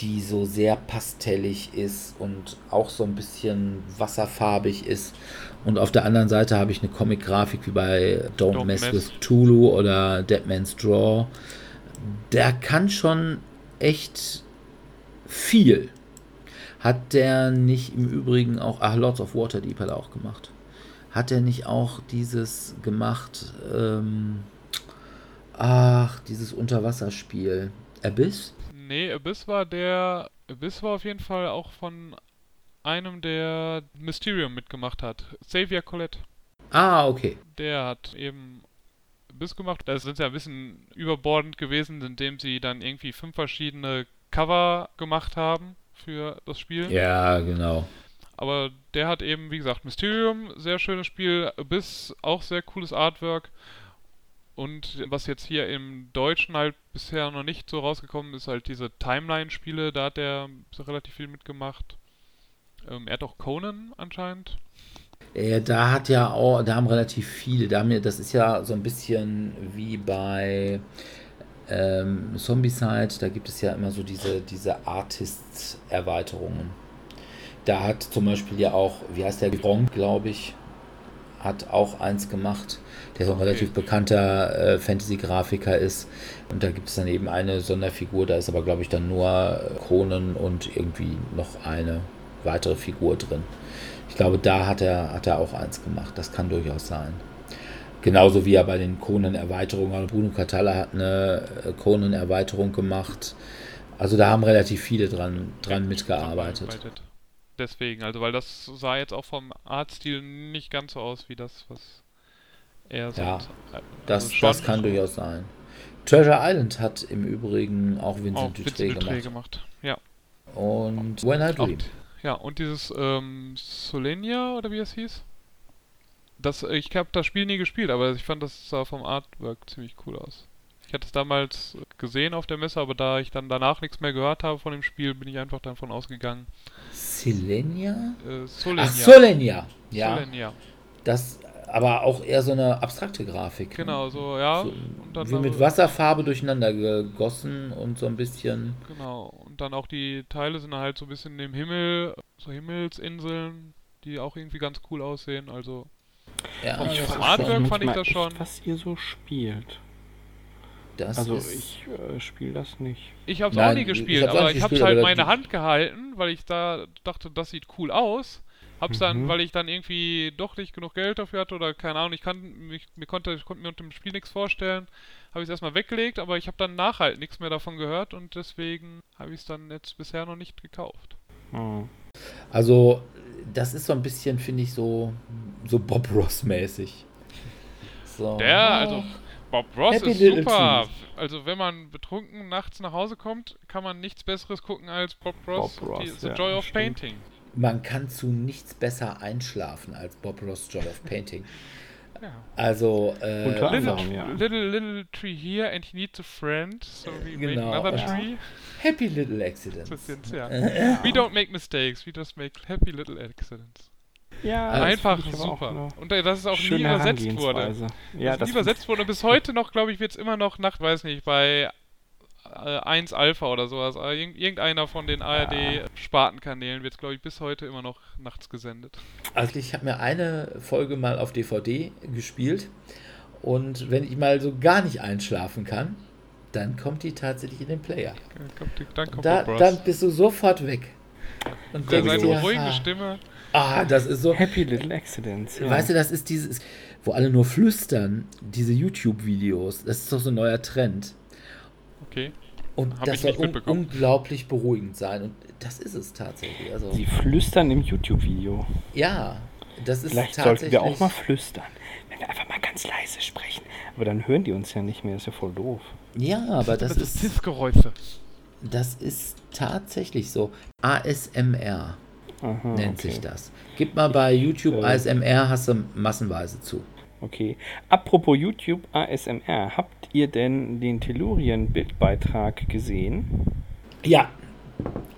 die so sehr pastellig ist und auch so ein bisschen wasserfarbig ist. Und auf der anderen Seite habe ich eine Comic-Grafik wie bei Don't, Don't Mess, Mess. with Tulu oder Deadman's Draw. Der kann schon echt viel. Hat der nicht im Übrigen auch, ach, Lords of Waterdeep hat er auch gemacht. Hat er nicht auch dieses gemacht, ähm, ach, dieses Unterwasserspiel, Abyss? Nee, Abyss war der. Abyss war auf jeden Fall auch von einem, der Mysterium mitgemacht hat. Xavier Colette. Ah, okay. Der hat eben Abyss gemacht. Da sind sie ein bisschen überbordend gewesen, indem sie dann irgendwie fünf verschiedene Cover gemacht haben für das Spiel. Ja, genau. Aber der hat eben, wie gesagt, Mysterium, sehr schönes Spiel, Abyss, auch sehr cooles Artwork. Und was jetzt hier im Deutschen halt bisher noch nicht so rausgekommen ist, halt diese Timeline-Spiele, da hat er relativ viel mitgemacht. Ähm, er hat auch Conan anscheinend. Äh, da hat ja auch, da haben relativ viele, da haben das ist ja so ein bisschen wie bei ähm, Zombicide, da gibt es ja immer so diese, diese Artist-Erweiterungen. Da hat zum Beispiel ja auch, wie heißt der, Gronk, glaube ich, hat auch eins gemacht, der so ein Okay. relativ bekannter äh, Fantasy-Grafiker ist. Und da gibt es dann eben eine Sonderfigur, da ist aber, glaube ich, dann nur äh, Kronen und irgendwie noch eine weitere Figur drin. Ich glaube, da hat er, hat er auch eins gemacht. Das kann durchaus sein. Genauso wie er bei den Conan-Erweiterungen, Bruno Catalla hat eine äh, Conan-Erweiterung gemacht. Also da haben relativ viele dran, dran mitgearbeitet. Arbeitet. Deswegen, also weil das sah jetzt auch vom Artstil nicht ganz so aus wie das, was er Ja, sonst. Das, also das kann durchaus sein. Treasure Island hat im Übrigen auch Vincent Auch Dutré Vincent Dutré gemacht. gemacht. Ja. Und When I Dream. ja, und dieses ähm, Solenia oder wie es hieß? Das, ich habe das Spiel nie gespielt, aber ich fand das sah vom Artwork ziemlich cool aus. Ich hatte es damals gesehen auf der Messe, aber da ich dann danach nichts mehr gehört habe von dem Spiel, bin ich einfach davon ausgegangen. Silenia? Äh, Solenia. Ach, Solenia. Ja, Solenia. das aber auch eher so eine abstrakte Grafik. ne? Genau, so, ja. So, und dann wie mit Wasserfarbe durcheinander gegossen und so ein bisschen. Genau. Und dann auch die Teile sind halt so ein bisschen im Himmel, so Himmelsinseln, die auch irgendwie ganz cool aussehen. Also Ja, Vom ist Artwork schon, fand ich das schon. echt, Was ihr so spielt. das Also ist, ich äh, spiele das nicht. ich habe es auch nie ich gespielt, hab's auch aber ich habe halt meine Hand gehalten, weil ich da dachte, das sieht cool aus. Hab's dann, Mhm. weil ich dann irgendwie doch nicht genug Geld dafür hatte oder keine Ahnung, ich kann mich, mir konnte, ich konnte mir unter dem Spiel nichts vorstellen, habe ich es erstmal weggelegt, aber ich habe dann nachher nichts mehr davon gehört und deswegen habe ich es dann jetzt bisher noch nicht gekauft. Hm. Also, das ist so ein bisschen, finde ich, so, so Bob Ross-mäßig. So. Der, also Bob Ross Happy ist Little super. Also wenn man betrunken nachts nach Hause kommt, kann man nichts Besseres gucken als Bob Ross, Bob Ross, die, The ja, Joy of stimmt. Painting. Man kann zu nichts besser einschlafen als Bob Ross Joy of Painting. *laughs* Ja. Also, äh, Unter Little, anderem, ja. little, little tree here and he needs a friend, so we make Genau, another ja. tree. Happy Little Accidents. Sind, ja. *laughs* We don't make mistakes, we just make happy little accidents. Ja, das Einfach super. Und äh, das ist auch nie übersetzt wurde. Ja, das nie übersetzt wurde. Und bis heute noch, glaube ich, wird es immer noch nach, weiß nicht, bei äh, 1 Alpha oder sowas. äh, irgend- Irgendeiner von den ARD-Spartenkanälen wird, glaube ich, bis heute immer noch nachts gesendet. Also ich habe mir eine Folge mal auf DVD gespielt und wenn ich mal so gar nicht einschlafen kann, dann kommt die tatsächlich in den Player. Dann kommt, die- dann kommt Da, dann bist du sofort weg. Und Der denkst seine dir, ruhige ah, Stimme. ah, das ist so. Happy Little Accidents. Ja. Weißt du, das ist dieses, wo alle nur flüstern, diese YouTube-Videos. Das ist doch so ein neuer Trend. Okay. Und Hab das soll un unglaublich beruhigend sein. Und das ist es tatsächlich. Also, Sie flüstern im YouTube-Video. ja, das ist Vielleicht tatsächlich. sollten wir auch mal flüstern. Wenn wir einfach mal ganz leise sprechen. Aber dann hören die uns ja nicht mehr. ist ja voll doof. Ja, aber das ist, Tiffgeräusche. das ist tatsächlich so. ASMR Aha, nennt okay. sich das. Gib mal bei YouTube äh, ASMR, hast du massenweise zu. Okay. Apropos YouTube ASMR, habt ihr denn den Tellurien-Bildbeitrag gesehen? Ja.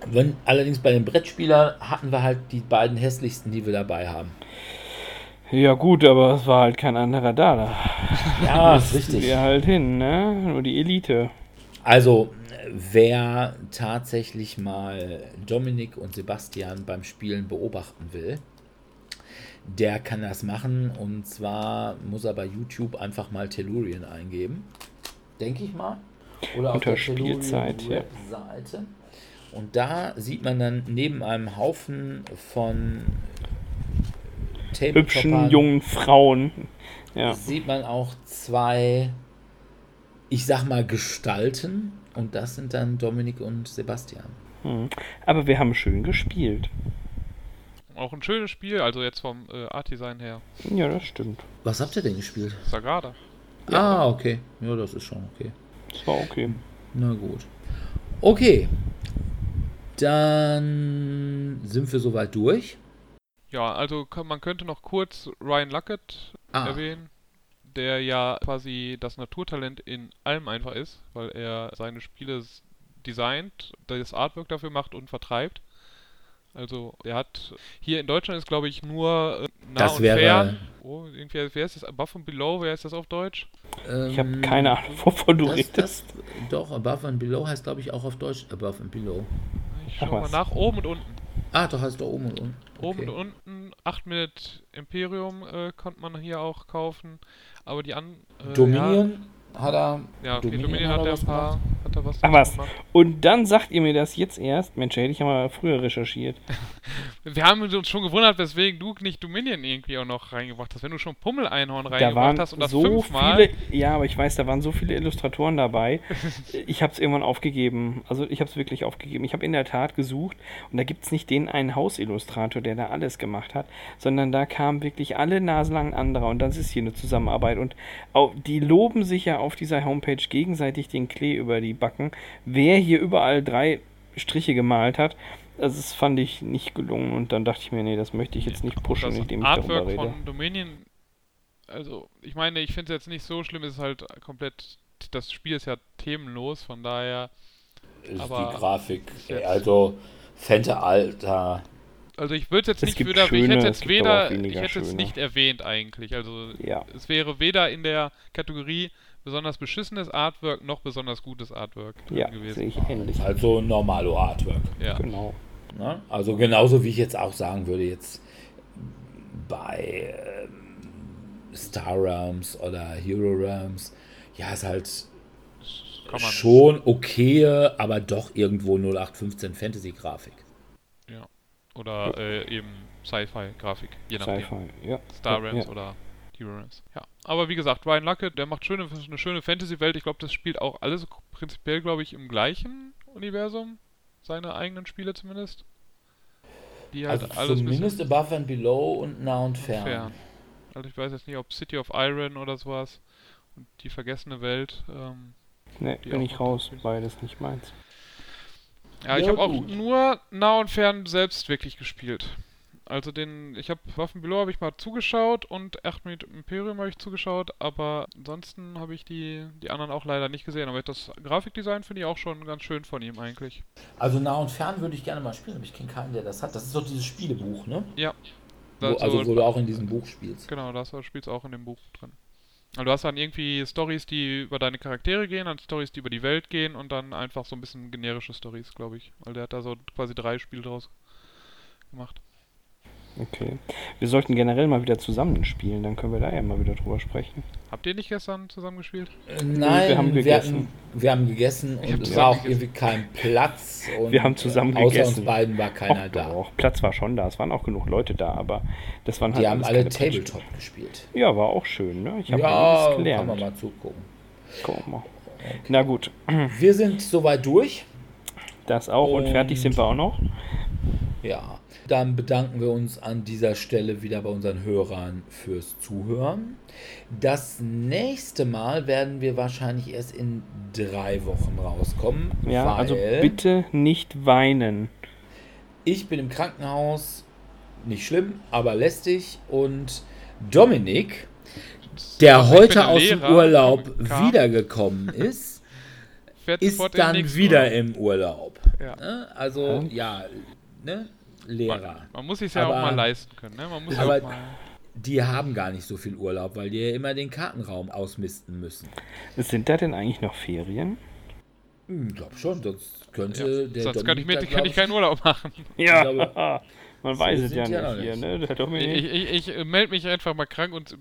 Wenn, allerdings bei den Brettspielern hatten wir halt die beiden hässlichsten, die wir dabei haben. Ja gut, aber es war halt kein anderer da. Da *laughs* Ja, *laughs* mussten wir halt hin, ne? Nur die Elite. Also, wer tatsächlich mal Dominik und Sebastian beim Spielen beobachten will, der kann das machen. Und zwar muss er bei YouTube einfach mal Tellurien eingeben. Denke ich mal. Oder auf Unter der Spielzeit, ja. Und da sieht man dann neben einem Haufen von Hübschen jungen Frauen. Ja. sieht man auch zwei, ich sag mal, Gestalten. Und das sind dann Dominik und Sebastian. Hm. Aber wir haben schön gespielt. Auch ein schönes Spiel, also jetzt vom äh, Art-Design her. Ja, das stimmt. Was habt ihr denn gespielt? Sagrada. Ah, okay. Ja, das ist schon okay. Das war okay. Na gut. Okay. Dann sind wir soweit durch. Ja, also kann, man könnte noch kurz Ryan Luckett Ah. erwähnen, der ja quasi das Naturtalent in allem einfach ist, weil er seine Spiele designt, das Artwork dafür macht und vertreibt. Also er hat hier in Deutschland ist glaube ich nur äh, nah Das und wäre- fern. Oh, irgendwie, wer ist das? Above and Below, wer ist das auf Deutsch? Ich habe Ähm, keine Ahnung, wovon du das, redest. das, doch, Above and Below heißt, glaube ich, auch auf Deutsch Above and Below. Ich Ach, schau mal was. nach, oben und unten. Ah, doch heißt doch oben und unten. Oben Okay. und unten, 8 Minute Imperium äh, konnte man hier auch kaufen, aber die an... Äh, Dominion hat er. Ja, okay, Dominion Dominion hat hat er was ein paar, gemacht. hat er was Ach was. gemacht? Und dann sagt ihr mir das jetzt erst. Mensch, hätte ich ja mal früher recherchiert. *laughs* Wir haben uns schon gewundert, weswegen du nicht Dominion irgendwie auch noch reingebracht hast. Wenn du schon Pummel-Einhorn Da reingebracht waren hast und das so fünfmal. viele, ja, aber ich weiß, da waren so viele Illustratoren dabei. *laughs* Ich habe es irgendwann aufgegeben. Also ich habe es wirklich aufgegeben. Ich habe in der Tat gesucht und da gibt es nicht den einen Hausillustrator, der da alles gemacht hat, sondern da kamen wirklich alle naselang anderer und das ist hier eine Zusammenarbeit und auch, die loben sich ja auf dieser Homepage gegenseitig den Klee über die Backen, wer hier überall drei Striche gemalt hat. Also das fand ich nicht gelungen und dann dachte ich mir, nee, das möchte ich jetzt nicht pushen, das indem ich darüber Artwork rede. von Dominion, also ich meine, ich finde es jetzt nicht so schlimm, es ist halt komplett, das Spiel ist ja themenlos, von daher, Ist Aber die Grafik, jetzt- also Fente Alter. also ich würde es jetzt nicht wieder, ich schöne, hätte es jetzt weder, ich hätte schöne. nicht erwähnt eigentlich, also Ja. es wäre weder in der Kategorie besonders beschissenes Artwork noch besonders gutes Artwork drin Ja, gewesen. sehe ich ähnlich. Also normalo Artwork. Ja. Genau. Ne? Also genauso wie ich jetzt auch sagen würde, jetzt bei ähm, Star Realms oder Hero Realms, ja, ist halt Kann man schon okay, aber doch irgendwo 0815 Fantasy-Grafik. Ja. Oder äh, eben Sci-Fi-Grafik, je nachdem. Sci-Fi, ja. Star Realms ja. oder Realms. Ja. Aber wie gesagt, Ryan Lucke, der macht schöne, eine schöne Fantasy-Welt. Ich glaube, das spielt auch alles prinzipiell, glaube ich, im gleichen Universum. Seine eigenen Spiele zumindest. Die halt Also alles zumindest Above and Below und nah und fern. fern. Also ich weiß jetzt nicht, ob City of Iron oder sowas und die vergessene Welt. Ähm, Ne, Die bin ich raus, unterschiedlich. beides nicht meins. Ja, ich Ja, habe auch nur nah und fern selbst wirklich gespielt. Also den, ich habe Waffen Below habe ich mal zugeschaut und Achmed Imperium habe ich zugeschaut, aber ansonsten habe ich die, die anderen auch leider nicht gesehen. Aber das Grafikdesign finde ich auch schon ganz schön von ihm eigentlich. Also nah und fern würde ich gerne mal spielen, aber ich kenne keinen, der das hat. Das ist doch dieses Spielebuch, ne? Ja. Wo, Also- also wo du auch in diesem Buch spielst. Genau, das spielst auch in dem Buch drin. Also du hast dann irgendwie Stories, die über deine Charaktere gehen, dann Stories, die über die Welt gehen und dann einfach so ein bisschen generische Stories, glaube ich. Weil der hat da so quasi drei Spiele draus gemacht. Okay. Wir sollten generell mal wieder zusammen spielen, dann können wir da ja mal wieder drüber sprechen. Habt ihr nicht gestern zusammen gespielt? Äh, Nein, wir haben gegessen. hatten, wir haben gegessen Ich hab und es war auch gegessen. irgendwie kein Platz. *laughs* Und Wir haben zusammen außer gegessen. uns beiden war keiner Och, da. doch, Platz war schon da, es waren auch genug Leute da, aber das waren halt Die haben alles alle. Tabletop gespielt. Ja, war auch schön, ne? Ich habe Ja, kann gelernt. man mal zugucken. Guck mal. Na gut, Wir sind soweit durch. das auch und, Und- fertig sind wir auch noch. Ja, dann bedanken wir uns an dieser Stelle wieder bei unseren Hörern fürs Zuhören. Das nächste Mal werden wir wahrscheinlich erst in drei Wochen rauskommen. Ja, weil also bitte nicht weinen. Ich bin im Krankenhaus, nicht schlimm, aber lästig. Und Dominik, der ich heute aus dem Lehrer, Urlaub kam, wiedergekommen ist, *laughs* ist dann wieder Urlaub. im Urlaub. Ja. Ne? Also, Ja. ja, ne? Lehrer. Man, man muss sich ja auch Aber- mal leisten können, ne? Man muss ja Aber- auch mal. Die haben gar nicht so viel Urlaub, weil die ja immer den Kartenraum ausmisten müssen. Sind da denn eigentlich noch Ferien? Hm, Ich glaube schon, sonst könnte Ja, der sonst kann ich, mir, da, kann ich keinen Urlaub machen. Ja, glaube, *laughs* man weiß es ja nicht hier, ne? Der Dominik. Ich, ich, ich melde mich einfach mal krank und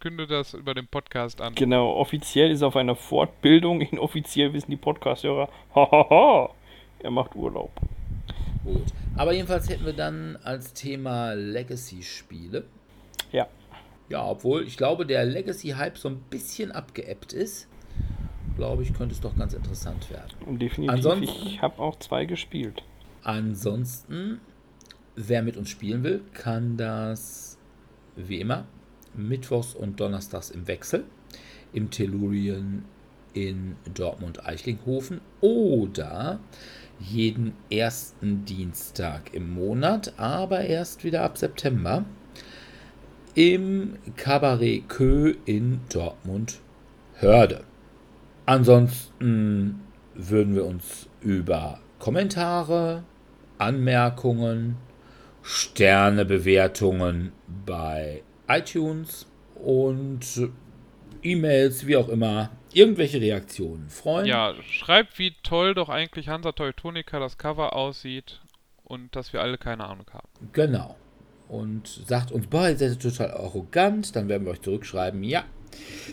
künde das über den Podcast an. Genau, offiziell ist er auf einer Fortbildung, inoffiziell wissen die Podcast-Hörer, *laughs* hahaha, er macht Urlaub. Gut. Aber jedenfalls hätten wir dann als Thema Legacy-Spiele. Ja, Ja, obwohl ich glaube, der Legacy-Hype so ein bisschen abgeebbt ist, glaube ich, könnte es doch ganz interessant werden. und definitiv, Ansonsten- ich habe auch zwei gespielt. Ansonsten, wer mit uns spielen will, kann das wie immer mittwochs und donnerstags im Wechsel im Tellurien in Dortmund-Eichlinghofen oder jeden ersten Dienstag im Monat, aber erst wieder ab September im Cabaret Kö in Dortmund-Hörde. Ansonsten würden wir uns über Kommentare, Anmerkungen, Sternebewertungen bei iTunes und E-Mails, wie auch immer, irgendwelche Reaktionen freuen. Ja, schreibt, wie toll doch eigentlich Hansa Teutonica das Cover aussieht und dass wir alle keine Ahnung haben. Genau. Und sagt uns, boah, ihr seid total arrogant, dann werden wir euch zurückschreiben, ja.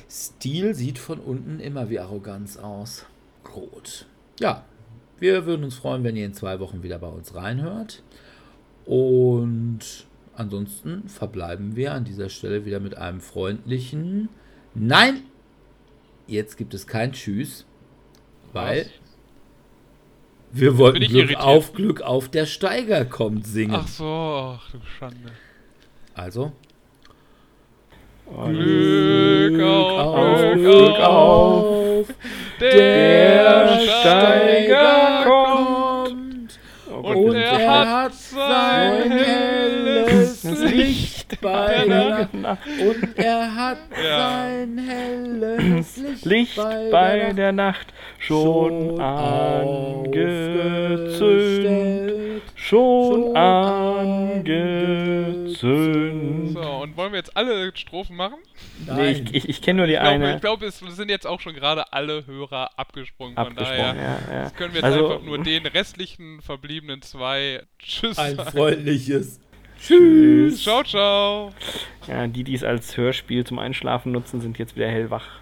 Stil sieht von unten immer wie Arroganz aus. Gut. Ja, wir würden uns freuen, wenn ihr in zwei Wochen wieder bei uns reinhört. Und ansonsten verbleiben wir an dieser Stelle wieder mit einem freundlichen Nein! Jetzt gibt es kein Tschüss, weil Was? wir wollten Glück irritiert. auf, Glück auf, der Steiger kommt singen. Ach so, ach du Schande. Also, Glück auf, auf, Glück Glück auf, auf, der Steiger kommt. und er hat sein helles Licht bei der Nacht. Und er hat Ja. sein helles Licht, Licht bei der Nacht schon angezündet. Schon angezündet. So, und wollen wir jetzt alle Strophen machen? Nee, ich, ich, ich kenne nur die Ich glaube, eine. ich glaube, es sind jetzt auch schon gerade alle Hörer abgesprungen. Von abgesprochen. daher Ja, ja. können wir jetzt Also- einfach nur den restlichen verbliebenen zwei Tschüss Ein sagen. Tschüss. Ciao, ciao. Ja, die, die es als Hörspiel zum Einschlafen nutzen, sind jetzt wieder hellwach.